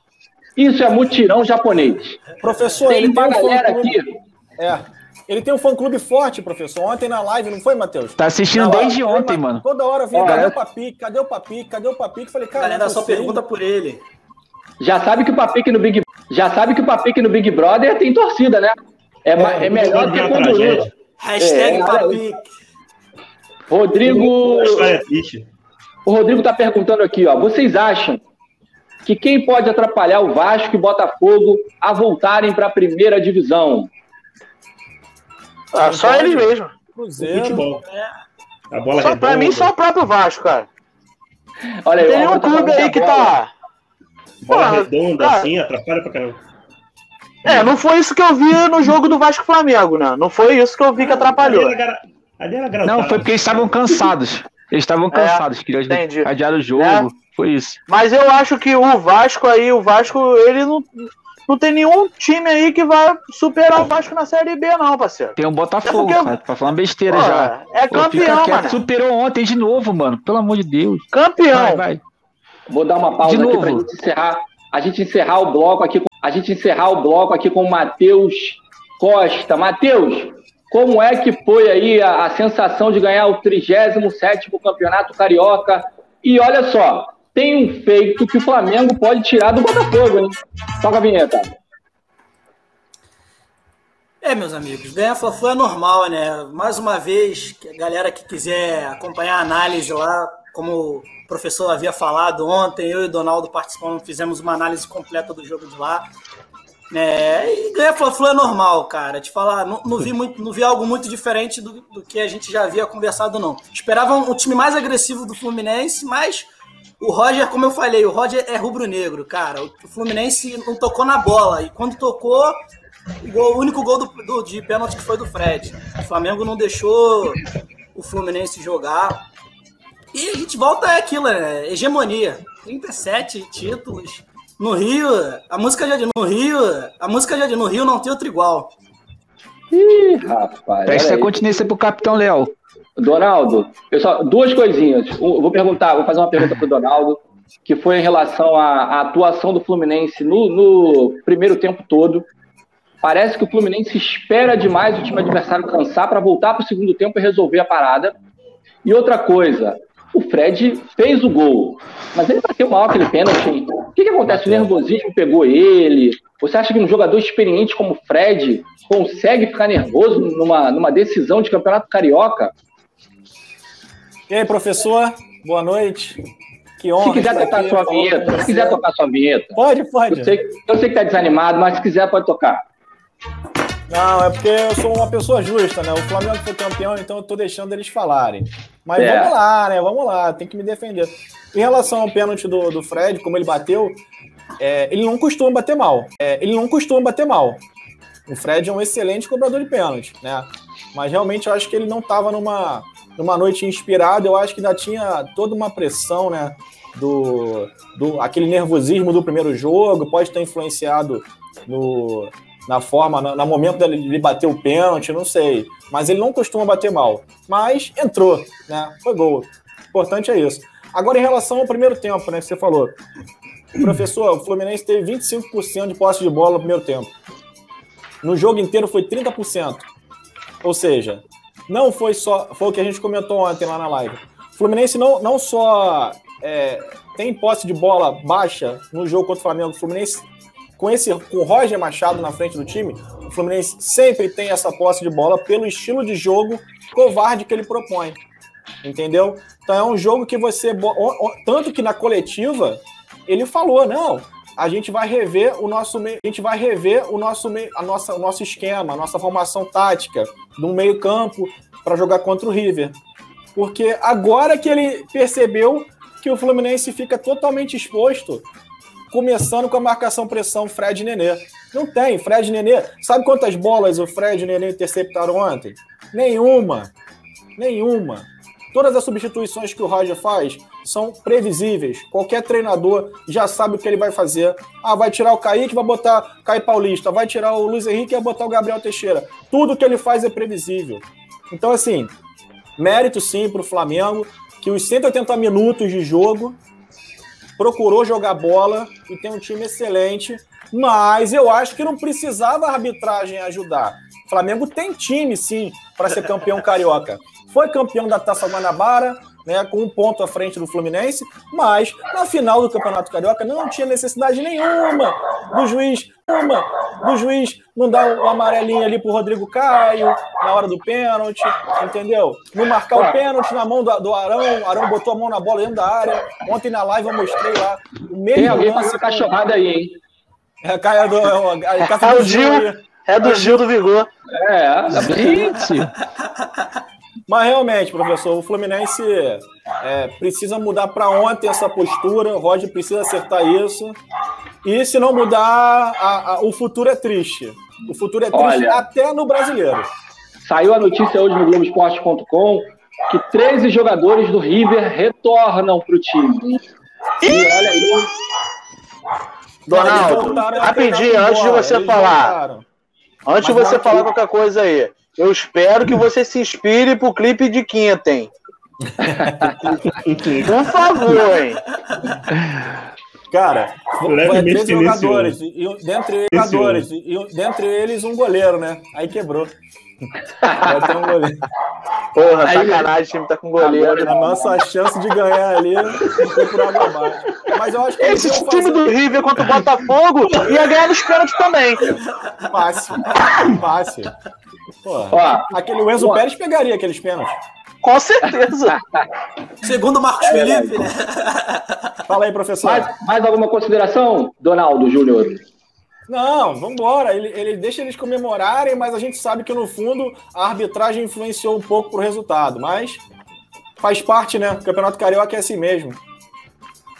Isso é mutirão japonês. Professor, tem ele tem uma galera aqui. É. Ele tem um fã-clube forte, professor. Ontem na live, não foi, Matheus? Tá assistindo desde ontem, mano. Toda hora vinha, cadê o Papique? Cadê o Papique? Cadê o Papique? Falei, cara, galera só pergunta por ele. Já sabe que o Papique no Big Já sabe que o Papique no Big Brother tem torcida, né? É, é, é melhor que quando Hashtag é, Papique. Rodrigo. É o Rodrigo está perguntando aqui, ó. Vocês acham que quem pode atrapalhar o Vasco e Botafogo a voltarem para a primeira divisão? Ah, só ele mesmo. Cruzeiro. Futebol. É. A bola só, pra mim, só o próprio Vasco, cara. Olha aí, Tem um clube aí que tá. Bola Porra, redonda, assim, atrapalha pra caramba. É, não foi isso que eu vi no jogo do Vasco Flamengo, né? Não foi isso que eu vi que atrapalhou. Ali era Não, foi porque eles estavam cansados. Eles estavam é, cansados, é, queriam adiar o jogo. É. Foi isso. Mas eu acho que o Vasco aí, o Vasco, ele não, não tem nenhum time aí que vai superar o Vasco na Série B, não, parceiro. Tem o Botafogo, é porque... cara. Tá falando besteira Pô, já. É campeão, Pô, mano. Superou ontem de novo, mano. Pelo amor de Deus. Campeão. Vai, vai. Vou dar uma pausa de aqui novo. pra gente encerrar. A gente encerrar o bloco aqui. A gente encerrar o bloco aqui com o Matheus Costa. Matheus, como é que foi aí a, a sensação de ganhar o 37 Campeonato Carioca? E olha só, tem um feito que o Flamengo pode tirar do Botafogo, hein? Toca a vinheta. É, meus amigos, ganhar Fla-Flu é normal, né? Mais uma vez, a galera que quiser acompanhar a análise lá, como o professor havia falado ontem, eu e o Donaldo participamos, fizemos uma análise completa do jogo de lá. É, e ganhar Fla-Flu é normal, cara. Te falar, não, não, vi muito, não vi algo muito diferente do, do que a gente já havia conversado, não. Esperava um, um, time mais agressivo do Fluminense, mas o Roger, como eu falei, o Roger é rubro-negro, cara. O, Fluminense não tocou na bola. E quando tocou, o, gol, o único gol do, do, de pênalti que foi do Fred. O Flamengo não deixou o Fluminense jogar. E a gente volta é aquilo, né? Hegemonia. 37 títulos no Rio, a música já de no Rio, a música já de no Rio não tem outro igual. Ih, rapaz. Presta continência pro Capitão Léo. Donaldo, pessoal, duas coisinhas. Eu vou perguntar, vou fazer uma pergunta pro Donaldo, que foi em relação à, à atuação do Fluminense no, no primeiro tempo todo. Parece que o Fluminense espera demais o time adversário cansar para voltar para o segundo tempo e resolver a parada. E outra coisa, o Fred fez o gol, mas ele bateu mal aquele pênalti. O que, que acontece? O nervosismo pegou ele? Você acha que um jogador experiente como o Fred consegue ficar nervoso numa, numa decisão de campeonato carioca? E aí, professor? Boa noite. Que honra. Se quiser tocar sua vinheta, se quiser tocar sua vinheta. Pode, pode. Eu sei, eu sei que tá desanimado, mas se quiser, pode tocar. Não, é porque eu sou uma pessoa justa, né? O Flamengo foi campeão, então eu tô deixando eles falarem. Mas é. vamos lá, né? Vamos lá, tem que me defender. Em relação ao pênalti do, do Fred, como ele bateu, é, ele não costuma bater mal. É, ele não costuma bater mal. O Fred é um excelente cobrador de pênalti, né? Mas realmente eu acho que ele não estava numa, numa noite inspirada. Eu acho que ainda tinha toda uma pressão, né? Do, do aquele nervosismo do primeiro jogo, pode ter influenciado no, na forma, no, no momento dele bater o pênalti, não sei. Mas ele não costuma bater mal. Mas entrou, né? Foi gol. O importante é isso. Agora, em relação ao primeiro tempo, né? Que você falou. Professor, o Fluminense teve 25% de posse de bola no primeiro tempo. No jogo inteiro foi 30%. Ou seja, não foi só. Foi o que a gente comentou ontem lá na live. O Fluminense não, não só é, tem posse de bola baixa no jogo contra o Flamengo. O Fluminense com esse com o Roger Machado na frente do time, o Fluminense sempre tem essa posse de bola pelo estilo de jogo covarde que ele propõe. Entendeu? Então é um jogo que você tanto que na coletiva ele falou, não, a gente vai rever o nosso a gente vai rever o nosso a nossa o nosso esquema, a nossa formação tática do meio-campo para jogar contra o River. Porque agora que ele percebeu que o Fluminense fica totalmente exposto começando com a marcação-pressão Fred e Nenê. Não tem, Fred e Nenê. Sabe quantas bolas o Fred e o Nenê interceptaram ontem? Nenhuma. Nenhuma. Todas as substituições que o Roger faz são previsíveis. Qualquer treinador já sabe o que ele vai fazer. Ah, vai tirar o Kaique, vai botar Caio Paulista. Vai tirar o Luiz Henrique vai botar o Gabriel Teixeira. Tudo que ele faz é previsível. Então, assim, mérito sim para o Flamengo, que os 180 minutos de jogo procurou jogar bola e tem um time excelente, mas eu acho que não precisava a arbitragem ajudar. O Flamengo tem time, sim, para ser campeão carioca. Foi campeão da Taça Guanabara, né, com um ponto à frente do Fluminense, mas na final do Campeonato Carioca não tinha necessidade nenhuma do juiz, uma, do juiz não dar o um amarelinho ali pro Rodrigo Caio na hora do pênalti, entendeu? Não marcar o pênalti na mão do, do Arão, o Arão botou a mão na bola dentro da área. Ontem na live eu mostrei lá. O mesmo Tem alguém fazendo cachorrada aí, hein? É, Caio do, é, é, é, do Gil, é do Gil do Vigor. É, gente. Mas realmente, professor, o Fluminense é, precisa mudar para ontem essa postura. O Roger precisa acertar isso. E se não mudar, a, a, o futuro é triste. O futuro é triste Olha, até no brasileiro. Saiu a notícia hoje no Globoesporte.com que 13 jogadores do River retornam para o time. E olha aí. Donaldo, rapidinho, antes de você falar. Antes de você falar qualquer coisa aí. Eu espero que você se inspire pro clipe de quinta, hein? Por favor, hein? Cara, foi três jogadores, e, dentre, eles, jogadores e, dentre eles um goleiro, né? Aí quebrou. Vai ter um goleiro. Porra, Aí, sacanagem, o time tá com goleiro. a nossa chance de ganhar ali foi por água abaixo. Mas eu acho que Esse time fazer... do River contra o Botafogo ia ganhar nos pênaltis também. Fácil. Fácil. Pô, aquele o Enzo Pérez pegaria aqueles pênaltis. Com certeza. Segundo Marcos é, Felipe, né? Fala aí, professor. Mais, mais alguma consideração, Donaldo Júnior? Não, vamos embora. Ele, ele deixa eles comemorarem, mas a gente sabe que no fundo a arbitragem influenciou um pouco pro resultado. Mas faz parte, né? O Campeonato Carioca é assim mesmo.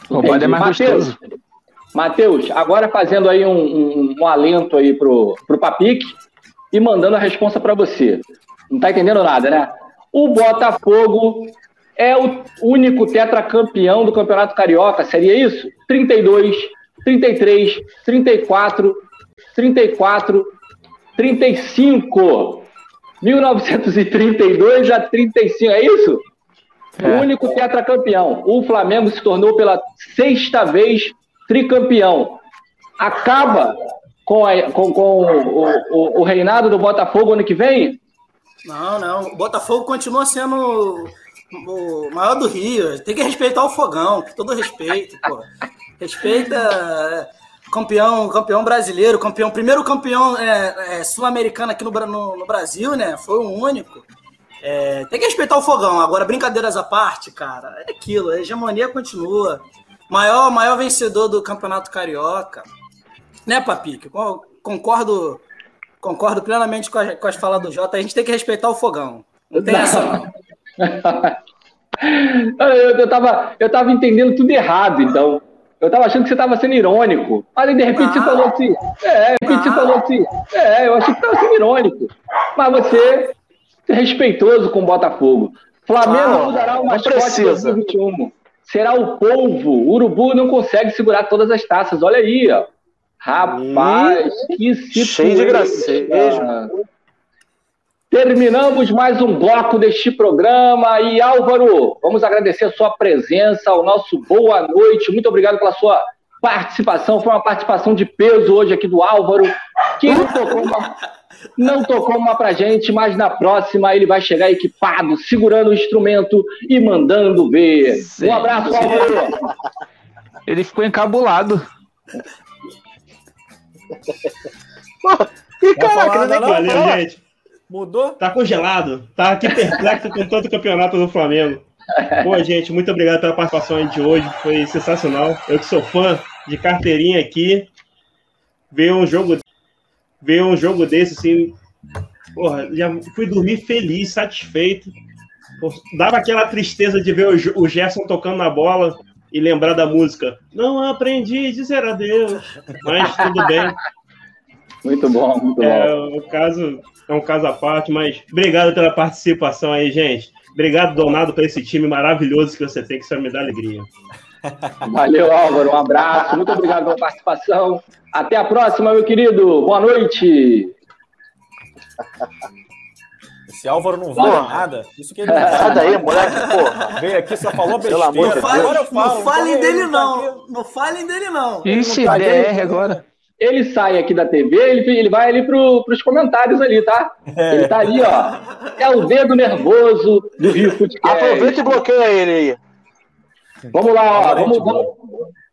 O é mais Mateus, Matheus, agora fazendo aí um, um, um, alento aí pro, pro Papique e mandando a resposta para você. Não tá entendendo nada, né? O Botafogo é o único tetracampeão do Campeonato Carioca, seria isso? 32, 33, 34, 34, 35. 1932 a 35, é isso? É. O único tetracampeão. O Flamengo se tornou pela sexta vez tricampeão. Acaba com, a, com, com o, o, o, reinado do Botafogo ano que vem? Não, não. O Botafogo continua sendo o maior do Rio. Tem que respeitar o fogão, com todo respeito, pô. Respeita é, campeão, campeão brasileiro, campeão, primeiro campeão é, é, sul-americano aqui no, no, no, Brasil, né? Foi o único. É, tem que respeitar o fogão. Agora, brincadeiras à parte, cara, é aquilo. A hegemonia continua. Maior, maior vencedor do Campeonato Carioca. Né, Papique? Concordo, concordo plenamente com, a, com as falas do Jota. A gente tem que respeitar o fogão. Não tem essa, não. eu, eu, tava, eu tava entendendo tudo errado, então. Eu tava achando que você tava sendo irônico. Mas de repente, ah. você falou assim. É, de repente, ah. você falou assim. É, eu achei que tava sendo irônico. Mas você é respeitoso com o Botafogo. Flamengo ah, mudará o mascote em 2021. Será o polvo. O urubu não consegue segurar todas as taças. Olha aí, ó. Rapaz, e... que situação. Cheio de gracejo. Terminamos mais um bloco deste programa. E Álvaro, vamos agradecer a sua presença, o nosso boa noite. Muito obrigado pela sua participação. Foi uma participação de peso hoje aqui do Álvaro, que não tocou uma, não tocou uma pra gente, mas na próxima ele vai chegar equipado, segurando o instrumento e mandando ver. Sim. Um abraço, Álvaro. Ele ficou encabulado. E caraca, né? Valeu, gente. Mudou? Tá congelado. Tá aqui perplexo com todo o campeonato do Flamengo. Pô, gente, muito obrigado pela participação de hoje. Foi sensacional. Eu que sou fã de carteirinha aqui. Ver um jogo, ver um jogo desse, assim. Porra, já fui dormir feliz, satisfeito. Dava aquela tristeza de ver o Gerson tocando na bola e lembrar da música. Não aprendi a dizer adeus. Mas tudo bem. Muito bom, muito é, bom. O caso é um caso à parte, mas obrigado pela participação aí, gente. Obrigado, Donado, por esse time maravilhoso que você tem, que só me dá alegria. Valeu, Álvaro. Um abraço. Muito obrigado pela participação. Até a próxima, meu querido. Boa noite. Esse Álvaro não vale porra. nada. Isso que ele não Sai daí, moleque, porra. Veio aqui, só falou besteira. Pelo amor de Deus. Agora eu falo. Não falem dele, não. Não falem dele, não. Ixi, tá DR agora. Ele sai aqui da TV, ele, ele vai ali para os comentários ali, tá? É. Ele tá ali, ó. É o dedo nervoso do Rio Futebol. Aproveita e bloqueia ele aí. Vamos lá, ó. Vamos, vamos.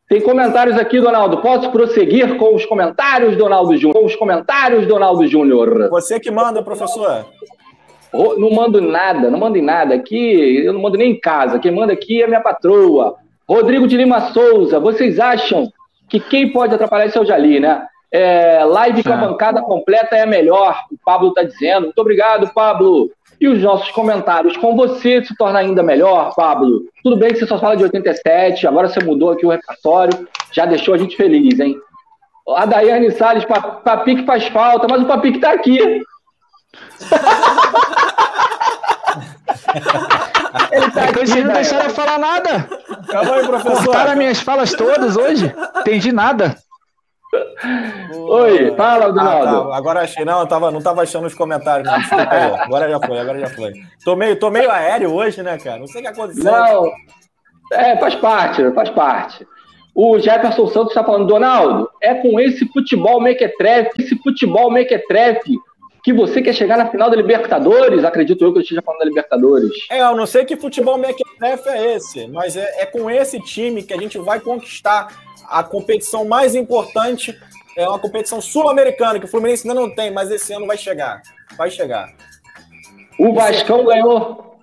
Tem comentários aqui, Donaldo. Posso prosseguir com os comentários, Donaldo Júnior? Com os comentários, Donaldo Júnior. Você que manda, professor. Não mando nada, não mando em nada. Aqui, eu não mando nem em casa. Quem manda aqui é minha patroa. Rodrigo de Lima Souza, vocês acham que quem pode atrapalhar isso é o Jali, né? É, live com a bancada completa é melhor, o Pablo está dizendo. Muito obrigado, Pablo. E os nossos comentários com você se torna ainda melhor, Pablo. Tudo bem que você só fala de 87, agora você mudou aqui o repertório, já deixou a gente feliz, hein? A Daiane Salles, Papique faz falta, mas o Papique está aqui. Ele tá aqui, vocês não deixaram eu falar nada. Calma aí, professor. Cortaram minhas falas todas hoje. Entendi nada. Oi, fala, Donaldo. Ah, tá. Agora achei, não, eu tava, não tava achando os comentários, não. Desculpa aí. Agora já foi, agora já foi. Tô meio, tô meio aéreo hoje, né, cara? Não sei o que aconteceu. Não, é, faz parte, faz parte. O Jefferson Santos está falando, Donaldo, é com esse futebol mequetrefe, esse futebol mequetrefe que você quer chegar na final da Libertadores, acredito eu que eu esteja falando da Libertadores. É, eu não sei que futebol mequetrefe é esse, mas é, é com esse time que a gente vai conquistar a competição mais importante, é uma competição sul-americana, que o Fluminense ainda não tem, mas esse ano vai chegar. Vai chegar. O Vascão ganhou.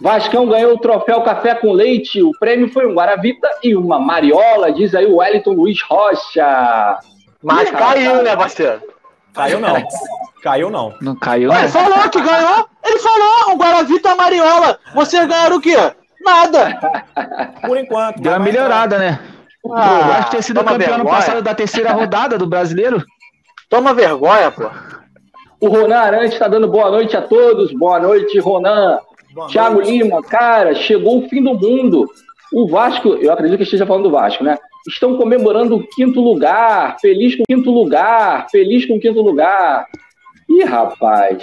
Vascão ganhou o troféu Café com Leite. O prêmio foi um Guaravita e uma Mariola, diz aí o Wellington Luiz Rocha. Mas caiu, né, parceiro? Caiu não. Caiu não. Não caiu. Ele falou que ganhou. Ele falou, o Guaravita Mariola. Você ganhou o quê? Nada. Por enquanto. Deu uma melhorada, né? Ah, acho que ter sido campeão ano passado da terceira rodada do brasileiro. Toma vergonha, pô. O Ronan Arantes está dando boa noite a todos. Boa noite, Ronan. Boa Thiago noite. Lima, cara, chegou o fim do mundo. O Vasco, eu acredito que esteja falando do Vasco, né? Estão comemorando o quinto lugar, feliz com o quinto lugar, feliz com o quinto lugar. Ih, rapaz.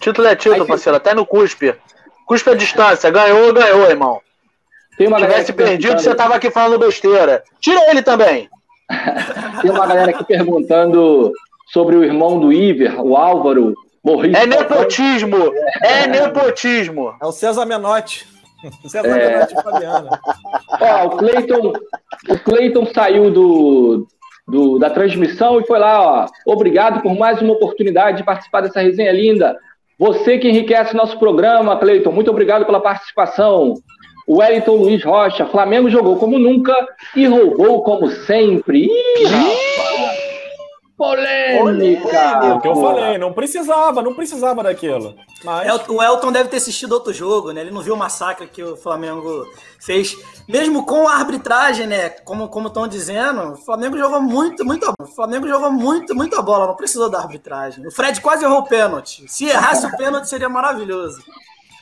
Título é título, Aí, parceiro, até no cuspe. Cuspe a distância, ganhou, ganhou, irmão. Tem uma Se tivesse perdido, você tava aqui falando besteira. Tira ele também. Tem uma galera aqui perguntando sobre o irmão do Iver, o Álvaro Morris. É nepotismo! É nepotismo! É o César Menotti. É... E Fabiana. Ó, o Cleiton, o Cleiton saiu do, do, da transmissão e foi lá, ó. Obrigado por mais uma oportunidade de participar dessa resenha linda. Você que enriquece nosso programa, Cleiton, muito obrigado pela participação. O Wellington Luiz Rocha, Flamengo jogou como nunca e roubou como sempre. Ih, rapaz! Polêmica! É o que eu falei, não precisava, não precisava daquilo. Mas... É, o Elton deve ter assistido outro jogo, né? Ele não viu o massacre que o Flamengo fez. Mesmo com a arbitragem, né? Como estão dizendo, o Flamengo jogou muito, muito. O Flamengo jogou muito, muita bola, não precisou da arbitragem. O Fred quase errou o pênalti. Se errasse o pênalti, seria maravilhoso.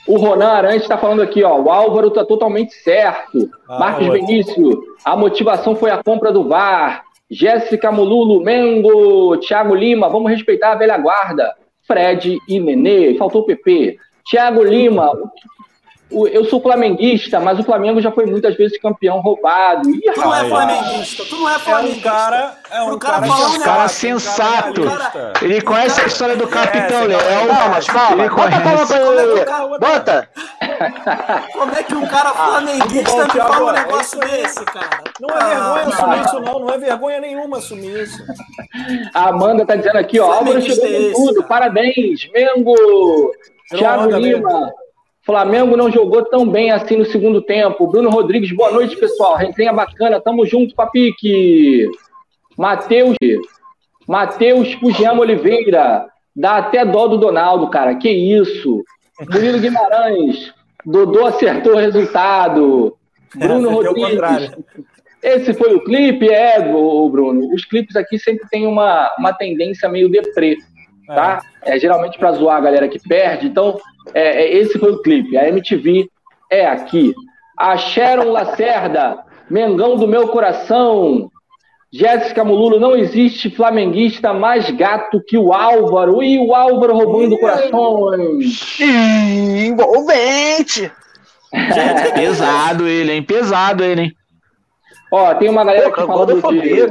O Ronan Arantes está falando aqui, ó. O Álvaro está totalmente certo. Ah, Marcos Benício, a motivação foi a compra do VAR. Jéssica Mululu, Mengo, Thiago Lima, vamos respeitar a velha guarda. Fred e Nenê, faltou o PP. Thiago Lima, eu sou flamenguista, mas o Flamengo já foi muitas vezes campeão roubado. Ih, tu não é flamenguista, tu não é flamenguista. É um cara, é um cara, cara, um cara sensato. ele conhece a história do Capitão é, Leão. Calma, calma. Ele conhece. Bota, bota. Como é que um cara ah, flamenguista me fala um negócio é desse, cara? Não é vergonha ah, assumir isso, não. Não é vergonha nenhuma assumir isso. A Amanda tá dizendo aqui, ó. Álvaro chegou com tudo. Parabéns, Mengo. Thiago Lima. Flamengo não jogou tão bem assim no segundo tempo. Bruno Rodrigues, boa noite, pessoal. Resenha bacana, tamo junto, Papique. Matheus, Matheus Fujiyama Oliveira, dá até dó do Donaldo, cara. Que isso? Murilo Guimarães, Dodô acertou o resultado. Bruno Rodrigues. Esse foi o clipe, é, Bruno. Os clipes aqui sempre tem uma, uma tendência meio deprê, tá? É, é geralmente para zoar a galera que perde. Então, é, é, esse foi o clipe. A MTV é aqui. A Sharon Lacerda, Mengão do meu coração. Jéssica Mululo, não existe flamenguista mais gato que o Álvaro. E o Álvaro roubando corações. Envolvente! pesado ele, hein? Pesado ele, hein? Ó, tem uma galera Pô, que falando de,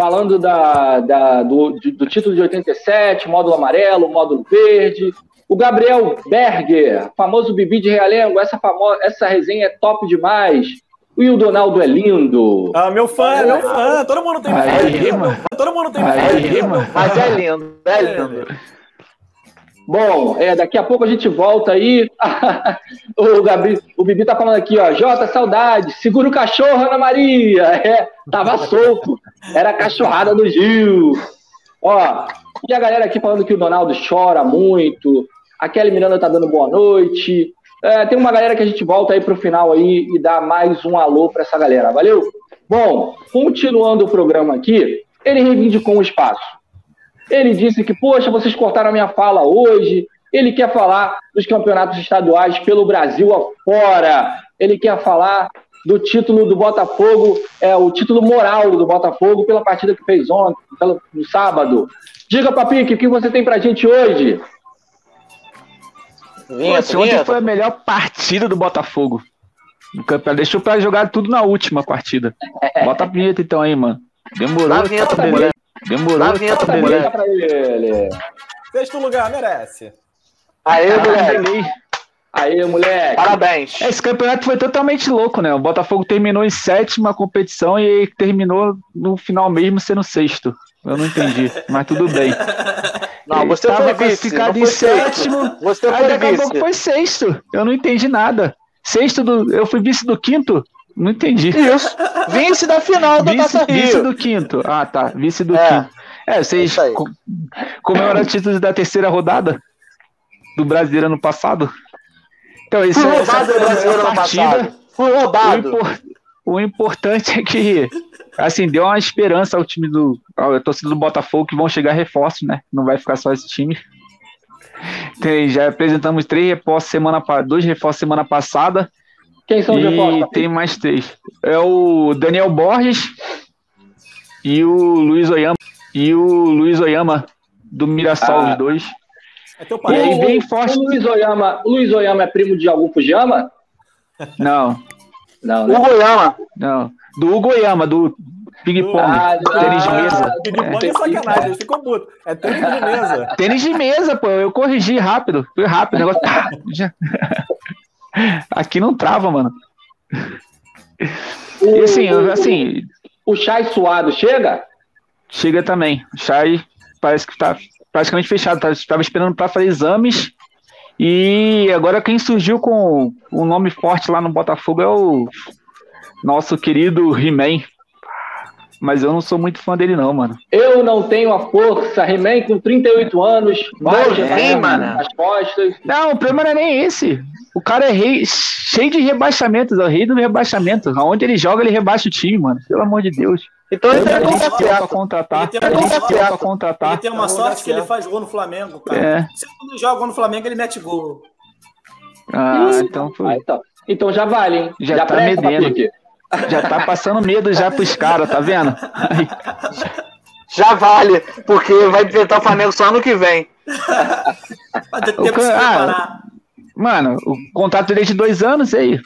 falando da, da do, do, título de 87, módulo amarelo, módulo verde. O Gabriel Berger, famoso Bibi de Realengo, essa, famosa, essa resenha é top demais. O Will Donaldo é lindo. Ah, meu fã, é meu fã. Todo mundo tem fã. Todo mundo tem fã. Mas é lindo, é lindo. Bom, é, daqui a pouco a gente volta aí. o, Gabi, o Bibi tá falando aqui, ó. Jota, saudade. Segura o cachorro, Ana Maria. É, tava solto. Era a cachorrada do Gil. Ó, e a galera aqui falando que o Donaldo chora muito. A Kelly Miranda tá dando boa noite. É, tem uma galera que a gente volta aí pro final aí e dá mais um alô para essa galera. Valeu? Bom, continuando o programa aqui, ele reivindicou um espaço. Ele disse que, poxa, vocês cortaram a minha fala hoje. Ele quer falar dos campeonatos estaduais pelo Brasil afora. Ele quer falar do título do Botafogo, é o título moral do Botafogo pela partida que fez ontem, no sábado. Diga, Papique, o que você tem pra gente hoje? Vinheta, ontem foi a melhor partida do Botafogo. No campeonato. Deixou pra jogar tudo na última partida. Bota a vinheta então aí, mano. Demorou. a vinheta. Demorou. a vinheta, moleque. Pra ele. Sexto lugar, merece. Aê, moleque. Aê, moleque. Parabéns. Esse campeonato foi totalmente louco, né? O Botafogo terminou em sétima competição e terminou no final mesmo sendo sexto. Eu não entendi, mas tudo bem. Não, você Tava foi classificado em sétimo. Você aí daqui a pouco foi sexto. Eu não entendi nada. Sexto do. Eu fui vice do quinto? Não entendi. Isso. Vice da final da vice, Taça Rio. Vice do quinto. Ah, tá. Vice do é. quinto. É, vocês é comemoraram o título da terceira rodada do brasileiro ano passado. Então, isso Fui é roubado do brasileiro ano passado. Fui roubado. O, impor, o importante é que assim, deu uma esperança ao time do. ao torcida do Botafogo que vão chegar reforços, né? Não vai ficar só esse time. Tem, já apresentamos três reforços semana dois reforços semana passada. Quem são os reforços? Tem mais três. É o Daniel Borges e o Luiz Oyama. E o Luiz Oyama, do Mirassol, ah. os dois. É teu pai. E aí bem forte. O Luiz Oyama, o Luiz Oyama é primo de algum Fujiyama? Não. Não, né? O Goiama. Não. Do Hugo Yama, do Ping Pong. Ah, tênis de mesa. Ping Pong é, é sacanagem, ele ficou puto. É tênis de mesa. Tênis de mesa, pô. Eu corrigi rápido. Foi rápido. O negócio. Tá. Aqui não trava, mano. O, e assim, o, assim. O chai suado chega? Chega também. O chai parece que tá praticamente fechado. Estava esperando para fazer exames. E agora quem surgiu com um nome forte lá no Botafogo é o nosso querido He-Man. Mas eu não sou muito fã dele, não, mano. Eu não tenho a força. He-Man com 38 anos, baixa é, mano. nas costas. Não, o problema não é nem esse. O cara é rei, cheio de rebaixamentos, é o rei do rebaixamento. Aonde ele joga, ele rebaixa o time, mano. Pelo amor de Deus. Então ele tem uma sorte pra contratar. Ele tem uma, contratar. Ele tem uma sorte que ele faz gol no Flamengo, cara. É. Se ele joga no Flamengo, ele mete gol. Ah, então foi. Ah, então. então já vale, hein? Já, já tá medendo. Já tá passando medo já pros caras, tá vendo? Já vale, porque vai enfrentar o Flamengo só ano que vem. Vai ter tempo o, ah, Mano, o contrato dele é de dois anos, e aí?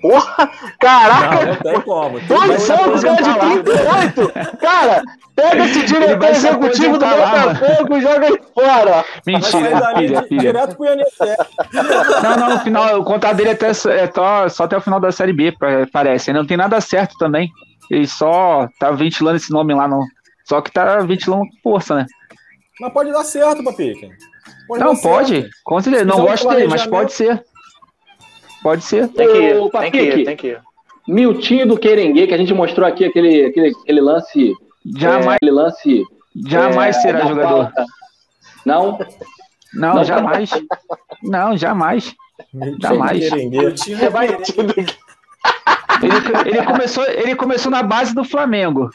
Porra! Caraca! Não, não tem como. Dois anos, ganha de 38! Cara, pega esse diretor executivo do Botafogo e joga ele fora! Mentira, filha, filha. Direto pro Não, não, no final, o contrato dele é, até, é só, só até o final da Série B, parece. Não tem nada certo também. Ele só tá ventilando esse nome lá, não. Só que tá ventilando força, né? Mas pode dar certo, Papique. Pode não, pode. Com certeza. Não gosto dele, mas pode ser. Pode ser. Tem que ir, tem que ir, tem que ir. Miltinho do Querengue, que a gente mostrou aqui aquele, aquele, aquele lance. Jamais. É, aquele lance. Jamais é, será jogador. Não? Não, não jamais. não, jamais. Jamais. Ele, ele, começou, ele começou na base do Flamengo.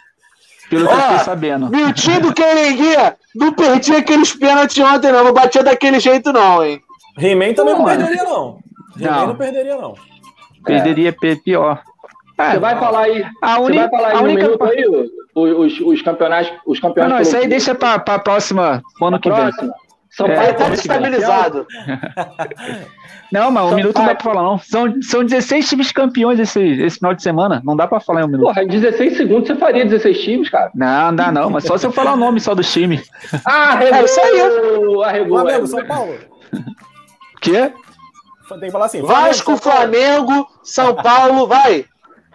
Pelo que eu fiquei sabendo. Miltinho do Querenguinha não perdia aqueles pênaltis ontem, não. Não batia daquele jeito, não, hein? He-Man também não perderia, não. Não. não perderia, não. Perderia é. pior. É, você vai falar aí. A uni... Vai falar aí a única... minuto aí, os, os campeonatos. Os campeonatos não, não, isso aí deixa para a próxima, ano que vem. São é, Paulo tá estabilizado. Não, mas um São minuto não dá pra falar, não. São, são 16 times campeões esse, esse final de semana. Não dá pra falar em um minuto. Porra, em 16 segundos você faria 16 times, cara? Não, não dá não, mas só se eu falar o nome só do time. Ah, arregou, é isso aí. Arregou, Flamengo, São Paulo. Quê? Tem que falar assim. Vasco, Flamengo, São Paulo, vai.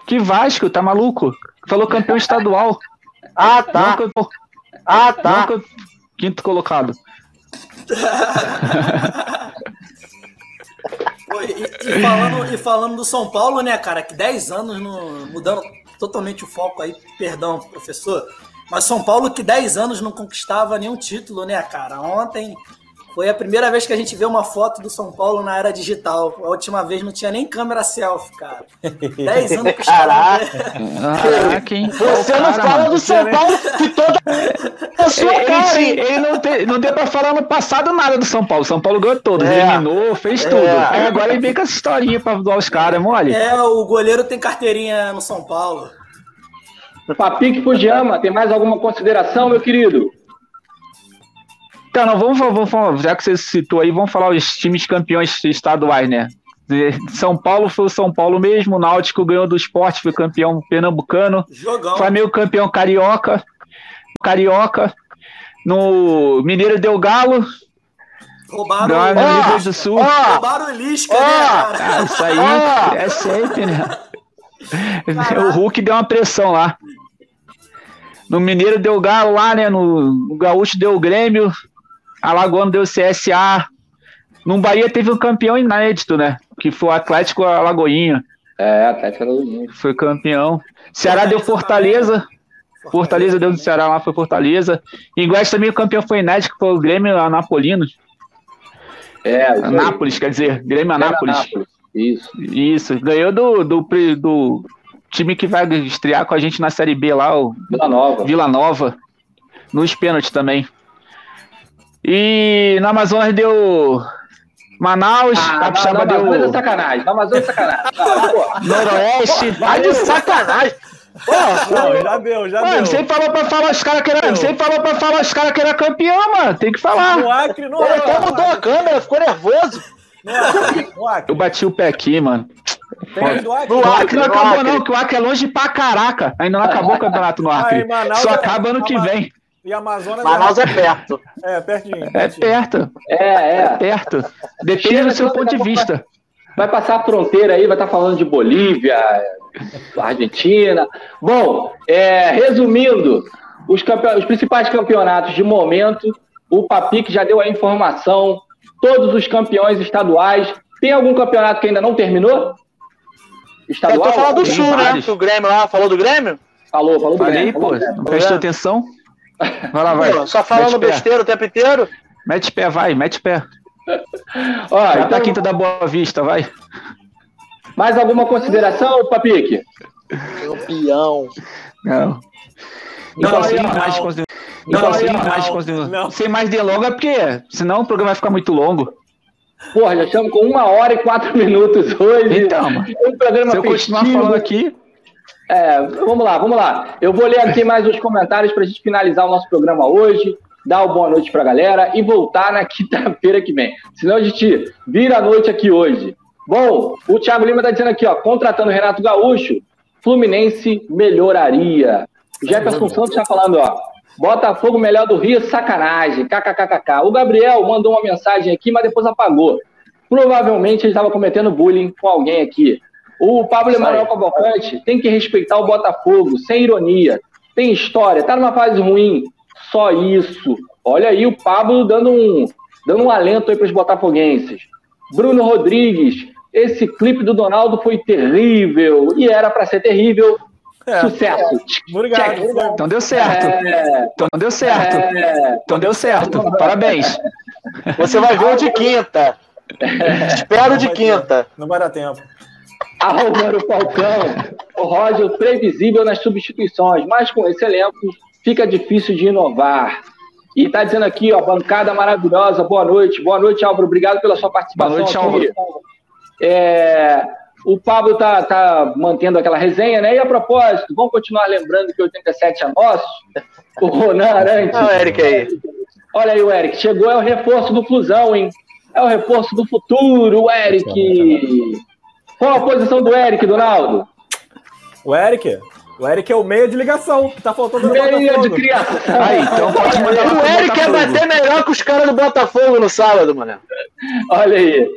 Que Vasco, tá maluco? Falou campeão estadual. Ah, tá. Não, ah, tá. Não, quinto colocado. E, e, falando, e falando do São Paulo, né, cara, que 10 anos no, mudando totalmente o foco aí, perdão, professor, mas São Paulo que 10 anos não conquistava nenhum título, né, cara? Ontem foi a primeira vez que a gente vê uma foto do São Paulo na era digital. A última vez não tinha nem câmera selfie, cara. Dez anos que os caras. Caraca, hein? Você não cara, fala do São Paulo que toda a sua ele, cara, ele, ele não, te, não deu pra falar no passado nada do São Paulo. São Paulo ganhou todos, é. eliminou, fez é. tudo. Aí agora ele vem com essa historinha pra doar os caras, mole. É, o goleiro tem carteirinha no São Paulo. Papique Fujiyama, tem mais alguma consideração, meu querido? Então, não, vamos, vamos, vamos, já que você citou aí, vamos falar os times campeões estaduais, né? São Paulo foi o São Paulo mesmo, o Náutico ganhou do esporte, foi campeão pernambucano. Jogão. Flamengo campeão carioca. Carioca. No Mineiro deu Galo. Roubaram o Rio do Sul. Oh, roubaram o Lisca, oh, né, cara? Isso aí oh, é sempre, né? Caraca. O Hulk deu uma pressão lá. No Mineiro deu Galo lá, né? No, no Gaúcho deu o Grêmio. Alagoano deu CSA. No Bahia teve um campeão inédito, né? Que foi o Atlético Alagoinha. É, Atlético Alagoinha. Foi campeão. Ceará deu Fortaleza. Fortaleza deu do Ceará lá, foi Fortaleza. Em Goiás também o campeão foi inédito, que foi o Grêmio Anapolino. É, Anápolis, quer dizer, Grêmio Anápolis. Anápolis. Isso. Isso. Ganhou do, do, do time que vai estrear com a gente na Série B lá, o Vila Nova. Vila Nova. Nos pênaltis também. E na Amazonas deu Manaus, ah, Capixaba deu. Amazonas é sacanagem. Na Amazonas é sacanagem. Noroeste. Vai de sacanagem. não, já deu, já mano, deu. Você falou pra falar os caras que era. Você falou pra falar os caras que era campeão, mano. Tem que falar. No Acre, no Acre. até mudou a câmera, ficou nervoso. No Acre. Eu bati o pé aqui, mano. Tem Acre. O Acre não acabou, Acre. não, que o Acre é longe pra caraca. Ainda não acabou o campeonato no Acre. Aí, Só acaba ano que vem. E Amazonas Manaus é perto. É, pertinho. É perto. É, é. é perto. Depende Chega do seu ponto de vista. Vai passar a fronteira aí, vai estar falando de Bolívia, Argentina. Bom, é, resumindo, os, os principais campeonatos de momento. O Papique já deu a informação. Todos os campeões estaduais. Tem algum campeonato que ainda não terminou? Estadual? Eu tô falando do Sul, né? O Grêmio lá falou do Grêmio? Falou, falou do Falei, Grêmio. pô, não prestou atenção? Vai lá, vai. Pô, só falando besteira o tempo inteiro? Mete pé, vai, mete pé. Ó, Já então... tá quinta da Boa Vista, vai. Mais alguma consideração, Papique? Campeão. Não. Não, não, sem mais consideração. Não, sem mais consideração. Sem mais delonga, porque senão o programa vai ficar muito longo. Porra, já estamos com uma hora e quatro minutos hoje. Então, mano. Um programa se eu festivo. continuar falando aqui. É, vamos lá, vamos lá. Eu vou ler aqui mais os comentários para a gente finalizar o nosso programa hoje, dar uma boa noite para a galera e voltar na quinta-feira que vem. Senão a gente vira a noite aqui hoje. Bom, o Thiago Lima está dizendo aqui, ó, contratando Renato Gaúcho, Fluminense melhoraria. Jefferson Santos está falando, ó, Botafogo melhor do Rio, sacanagem, kkkk. O Gabriel mandou uma mensagem aqui, mas depois apagou. Provavelmente ele estava cometendo bullying com alguém aqui. O Pablo Emanuel Cavalcante tem que respeitar o Botafogo, sem ironia. Tem história, tá numa fase ruim. Só isso. Olha aí o Pablo dando um, dando um alento aí para os botafoguenses. Bruno Rodrigues, esse clipe do Donaldo foi terrível e era para ser terrível. É. Sucesso. Obrigado. Então deu certo. É. Então deu certo. É. Então deu certo. Parabéns. Você vai ver o de quinta. Espero de quinta. Não vai dar tempo. Álvaro Falcão, o Roger previsível nas substituições, mas com esse elenco fica difícil de inovar. E tá dizendo aqui, ó, bancada maravilhosa, boa noite. Boa noite, Álvaro, obrigado pela sua participação boa noite, aqui. Álvaro. É, o Pablo tá, tá mantendo aquela resenha, né? E a propósito, vamos continuar lembrando que 87 é nosso. O Ronan Arantes. Olha o Eric aí. Olha aí o Eric, chegou, é o reforço do Flusão, hein? É o reforço do futuro, o Eric. Qual a posição do Eric, Donaldo? O Eric? O Eric é o meia de ligação, que tá faltando no Meia de criação. Aí, então pode mandar O Eric quer bater melhor que os caras do Botafogo no sábado, mano. Olha aí.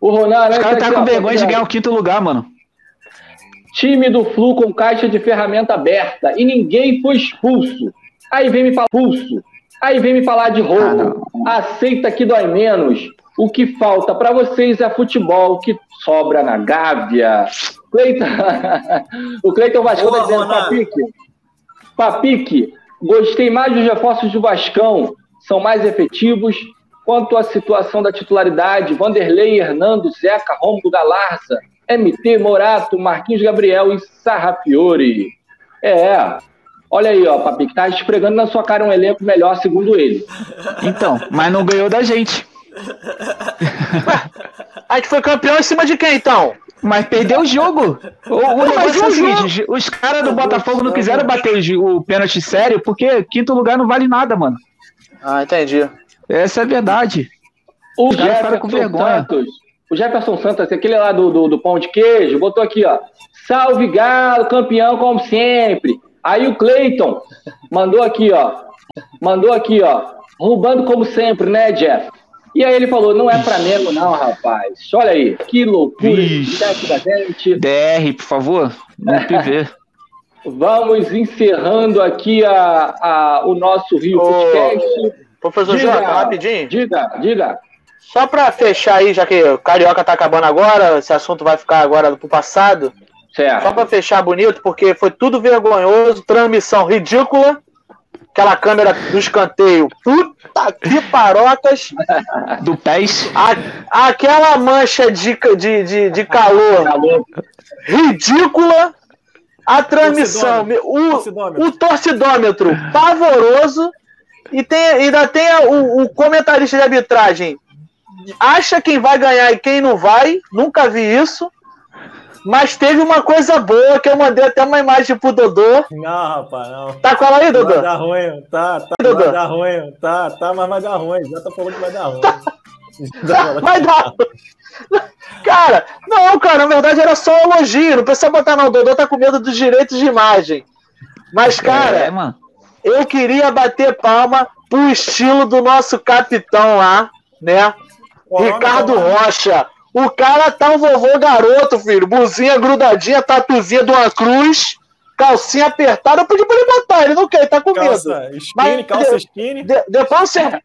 O Ronaldo. Os caras tá com vergonha de ganhar o quinto lugar, mano. Time do Flu com caixa de ferramenta aberta e ninguém foi expulso. Aí vem me falar expulso. Aí vem me falar de roubo. Ah, Aceita que dói menos. O que falta para vocês é futebol que sobra na Gávea. Cleiton... o Cleiton Vascão está dizendo, Papique, Papique, gostei mais dos reforços do Vascão, são mais efetivos. Quanto à situação da titularidade, Vanderlei, Hernando, Zeca, Romulo Galarza, MT, Morato, Marquinhos Gabriel e Sarrafiore. É, olha aí, ó, Papique, tá esfregando na sua cara um elenco melhor, segundo ele. Então, mas não ganhou da gente. a gente foi campeão em cima de quem, então? Mas perdeu o jogo. O, o negócio é o seguinte: os caras do Botafogo não quiseram bater o, o pênalti sério porque quinto lugar não vale nada, mano. Ah, entendi. Essa é a verdade. O Jefferson com vergonha. Santos, o Jefferson Santos, aquele lá do, do, do, pão de queijo, botou aqui, ó. Salve Galo, campeão como sempre. Aí o Cleiton mandou aqui, ó. Mandou aqui, ó. Roubando como sempre, né, Jeff? E aí ele falou, não é para nego não, rapaz. Olha aí, que loucura da gente. DR, por favor, vamos ver. Vamos encerrando aqui a, a, o nosso Rio Ô, Podcast. Professor diga, Jota, rapidinho. Diga, diga. Só para fechar aí, já que o Carioca tá acabando agora, esse assunto vai ficar agora pro passado. Certo. Só para fechar bonito, porque foi tudo vergonhoso, transmissão ridícula aquela câmera do escanteio. Puta que parocas! Do pés. A, aquela mancha de, de, de, de calor ridícula. A transmissão, o, torcidômetro. o torcidômetro pavoroso. E tem, ainda tem o, o comentarista de arbitragem. Acha quem vai ganhar e quem não vai. Nunca vi isso. Mas teve uma coisa boa que eu mandei até uma imagem pro Dodô. Não, rapaz, não. Tá com ela aí, Dodô? Vai dar ruim, tá, tá. Dodô? Vai dar ruim, tá, tá, mas vai dar ruim. Já tá falando que vai dar ruim. Tá. vai dar Cara, não, cara, na verdade era só um elogio. Não precisa botar, não. O Dodô tá com medo dos direitos de imagem. Mas, cara, é, mano. eu queria bater palma pro estilo do nosso capitão lá, né? Ricardo Rocha. O cara tá um vovô garoto, filho. Buzinha grudadinha, tatuzinha de uma cruz. calcinha apertada, eu pedi pra ele botar, ele não quer, ele tá com calça medo. Skinny, Mas, calça de, skinny. De, depois, você,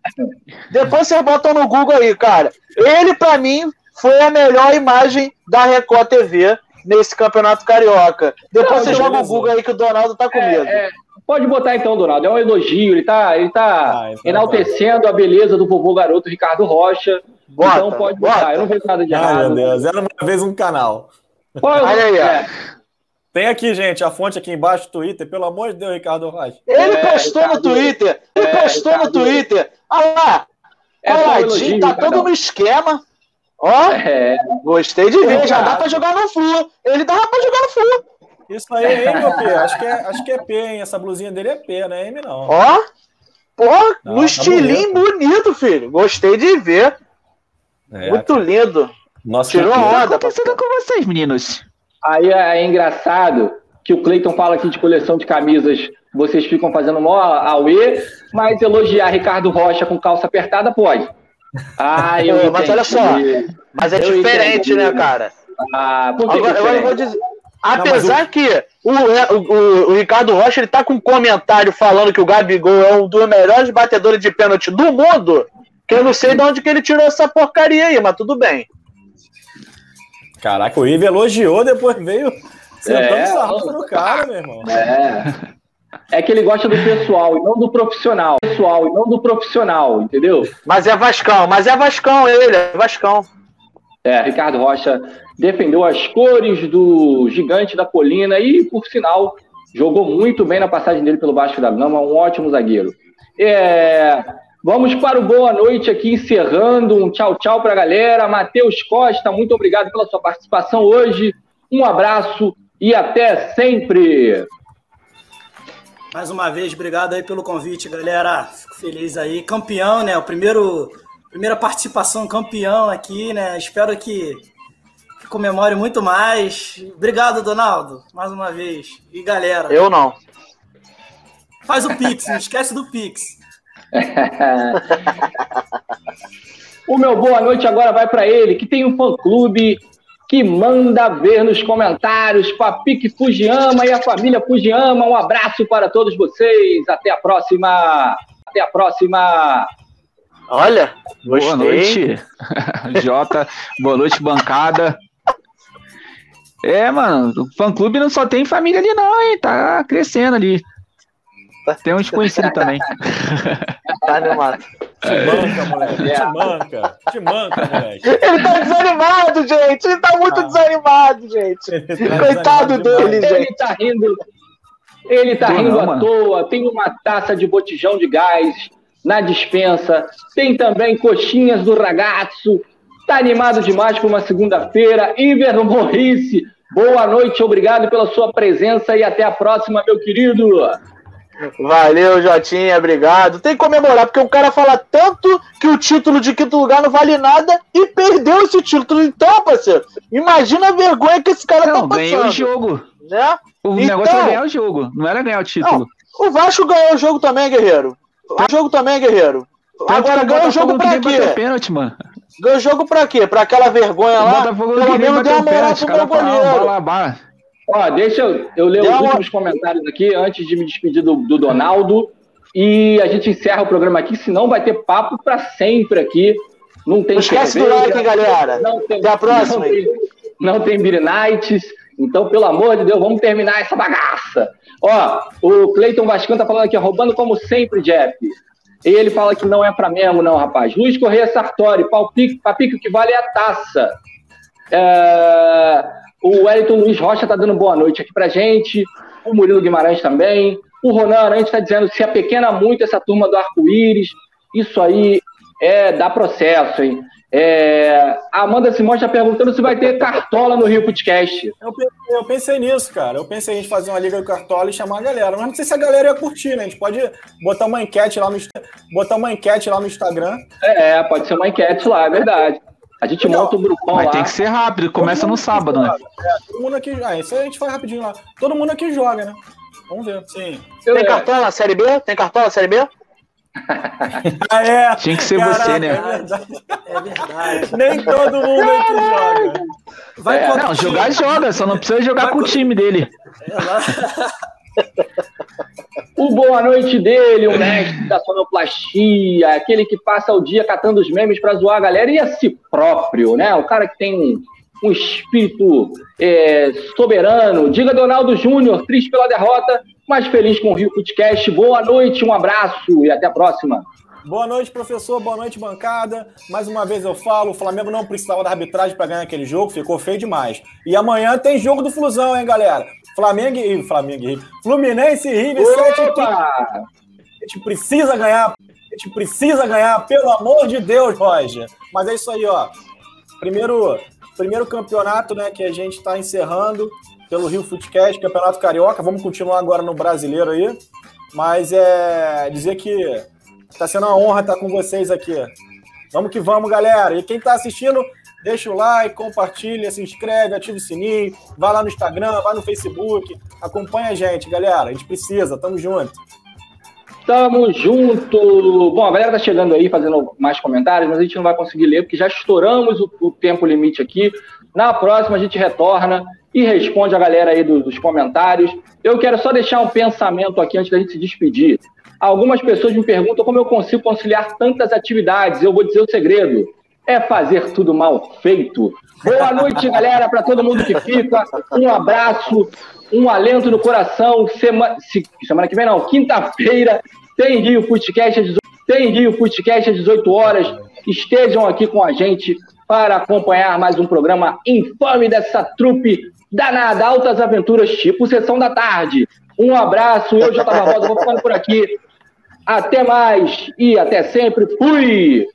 depois vocês botam no Google aí, cara. Ele, pra mim, foi a melhor imagem da Record TV nesse campeonato carioca. Depois não, você joga o Google aí que o Donaldo tá com é, medo. É, pode botar então, Donaldo. É um elogio. Ele tá, ele tá ah, então enaltecendo a beleza do vovô garoto Ricardo Rocha. Bota, então pode botar. Bota. Eu não vejo nada de errado. Ai, meu Deus. Era uma vez um canal. Olha aí, é. Tem aqui, gente, a fonte aqui embaixo do Twitter. Pelo amor de Deus, Ricardo Rocha. Ele é, postou Ricardo, no Twitter. Ele é, postou Ricardo, no Twitter. Olha lá. É coladinho, tá todo no esquema. Ó, é. gostei de ver. Já dá pra jogar no Flu. Ele dava pra jogar no Flu. Isso aí é M ou P? Acho que é, acho que é P, hein? Essa blusinha dele é P, não é M, não. Ó, pô, não, no tá estilinho bonito. bonito. filho. Gostei de ver. É, Muito lindo. Nossa, Tirou a onda. O que tá acontecendo com vocês, meninos? Aí é, é engraçado que o Cleiton fala aqui de coleção de camisas, vocês ficam fazendo mó auê, mas elogiar Ricardo Rocha com calça apertada pode. Ah, eu mas olha só, mas é eu diferente, entendi. né, cara? Ah, por que agora, agora eu vou dizer. Apesar Não, que o, o, o, Ricardo Rocha ele tá com um comentário falando que o Gabigol é um dos melhores batedores de pênalti do mundo, que eu não sei de onde que ele tirou essa porcaria aí, mas tudo bem. Caraca, o Ivo elogiou, depois veio sentando é, sarrafo no cara, meu irmão. É. É que ele gosta do pessoal e não do profissional. Pessoal e não do profissional, entendeu? Mas é Vascão, mas é Vascão ele, é Vascão. É, Ricardo Rocha defendeu as cores do gigante da colina e, por sinal, jogou muito bem na passagem dele pelo Vasco da Gama, um ótimo zagueiro. É, vamos para o boa noite aqui, encerrando. Um tchau, tchau para a galera. Matheus Costa, muito obrigado pela sua participação hoje. Um abraço e até sempre. Mais uma vez, obrigado aí pelo convite, galera. Fico feliz aí. Campeão, né? O primeiro, primeira participação campeão aqui, né? Espero que, que comemore muito mais. Obrigado, Donaldo, mais uma vez. E galera. Eu não. Faz o Pix, não esquece do Pix. o meu boa noite agora vai para ele, que tem um fã-clube que manda ver nos comentários. Papique Fujiyama e a família Fujiyama. Um abraço para todos vocês. Até a próxima. Até a próxima. Olha, gostei. Boa noite, Jota. Boa noite, bancada. É, mano, o fã-clube não só tem família ali, não, hein? Tá crescendo ali. Tem um desconhecido também. Tá animado. Te manca, moleque. Te manca. Te manca, moleque. Ele tá desanimado, gente. Ele tá muito ah. desanimado, gente. Tá Coitado dele, demais. gente. Ele tá rindo. Ele tá rindo à toa. Tem uma taça de botijão de gás na dispensa. Tem também coxinhas do ragazzo. Tá animado demais para uma segunda-feira. Iver Morrice, boa noite. Obrigado pela sua presença e até a próxima, meu querido. Valeu, Jotinha, obrigado. Tem que comemorar, porque o cara fala tanto que o título de quinto lugar não vale nada e perdeu esse título. Então, parceiro, imagina a vergonha que esse cara não, tá passando. Ganhou o jogo. Né? O então, negócio era ganhar o jogo, não era ganhar o título. Não, o Vasco ganhou o jogo também, guerreiro. O jogo também, guerreiro. Agora ganhou o jogo pra quê? Pênalti, mano. Ganhou o jogo pra quê? Pra aquela vergonha lá? Pelo menos deu uma moral pro meu goleiro. Ó, deixa eu, eu ler Deu os últimos comentários aqui antes de me despedir do, do Donaldo. E a gente encerra o programa aqui, senão vai ter papo para sempre aqui. Não tem não esquece do like, galera. Não tem, Até a próxima. Não tem, não tem Beer Nights. Então, pelo amor de Deus, vamos terminar essa bagaça. Ó, o Cleiton Vascão tá falando aqui, roubando como sempre, Jeff. E ele fala que não é para mesmo, não, rapaz. Luiz Correia Sartori, Papique, Papique, o que vale é a taça. É... O Wellington Luiz Rocha está dando boa noite aqui para gente. O Murilo Guimarães também. O Ronan Arantes está dizendo que se apequena muito essa turma do arco-íris. Isso aí é dá processo, hein? É, a Amanda Simões está perguntando se vai ter cartola no Rio Podcast. Eu, eu, pensei nisso, cara. Eu pensei em a gente fazer uma liga de cartola e chamar a galera. Mas não sei se a galera ia curtir, né? A gente pode botar uma enquete lá no, botar uma enquete lá no Instagram. É, pode ser uma enquete lá, é verdade. A gente Legal. monta um grupão Mas lá. tem que ser rápido, começa no sábado, né? É, todo mundo aqui. Ah, isso aí a gente faz rapidinho lá. Todo mundo aqui joga, né? Vamos ver. Sim. Tem é. cartola Série B? Tem cartola Série B? Ah, é? Tinha que ser Caraca, você, né? É verdade. É verdade. Nem todo mundo aqui joga. Vai é, não, jogar joga, só não precisa jogar Vai com o time dele. É lá. O boa noite dele, o mestre da sonoplastia, aquele que passa o dia catando os memes para zoar a galera e a si próprio, né? O cara que tem um, um espírito é, soberano. Diga Donaldo Júnior, triste pela derrota, mas feliz com o Rio Footcast. Boa noite, um abraço e até a próxima. Boa noite, professor. Boa noite, bancada. Mais uma vez eu falo, o Flamengo não precisava da arbitragem para ganhar aquele jogo, ficou feio demais. E amanhã tem jogo do Flusão, hein, galera? Flamengo e Flamengo e Fluminense e River 7 A gente precisa ganhar, a gente precisa ganhar, pelo amor de Deus, Roger. Mas é isso aí, ó. Primeiro, primeiro campeonato, né, que a gente está encerrando pelo Rio Footcast, Campeonato Carioca. Vamos continuar agora no Brasileiro aí. Mas é dizer que Tá sendo uma honra estar com vocês aqui. Vamos que vamos, galera. E quem está assistindo, deixa o like, compartilha, se inscreve, ativa o sininho, vai lá no Instagram, vai no Facebook, acompanha a gente, galera. A gente precisa, tamo junto. Tamo junto! Bom, a galera tá chegando aí fazendo mais comentários, mas a gente não vai conseguir ler, porque já estouramos o, o tempo limite aqui. Na próxima a gente retorna e responde a galera aí dos, dos comentários. Eu quero só deixar um pensamento aqui antes da gente se despedir. Algumas pessoas me perguntam como eu consigo conciliar tantas atividades. Eu vou dizer o segredo: é fazer tudo mal feito. Boa noite, galera, para todo mundo que fica. Um abraço, um alento no coração. Sema... Semana que vem, não, quinta-feira, tem Rio Footcast às 18... tem Rio Footcast às 18 horas. Estejam aqui com a gente para acompanhar mais um programa infame dessa trupe danada, altas aventuras, tipo Sessão da Tarde. Um abraço, eu, Jota Barbosa, vou ficando por aqui. Até mais e até sempre. Fui!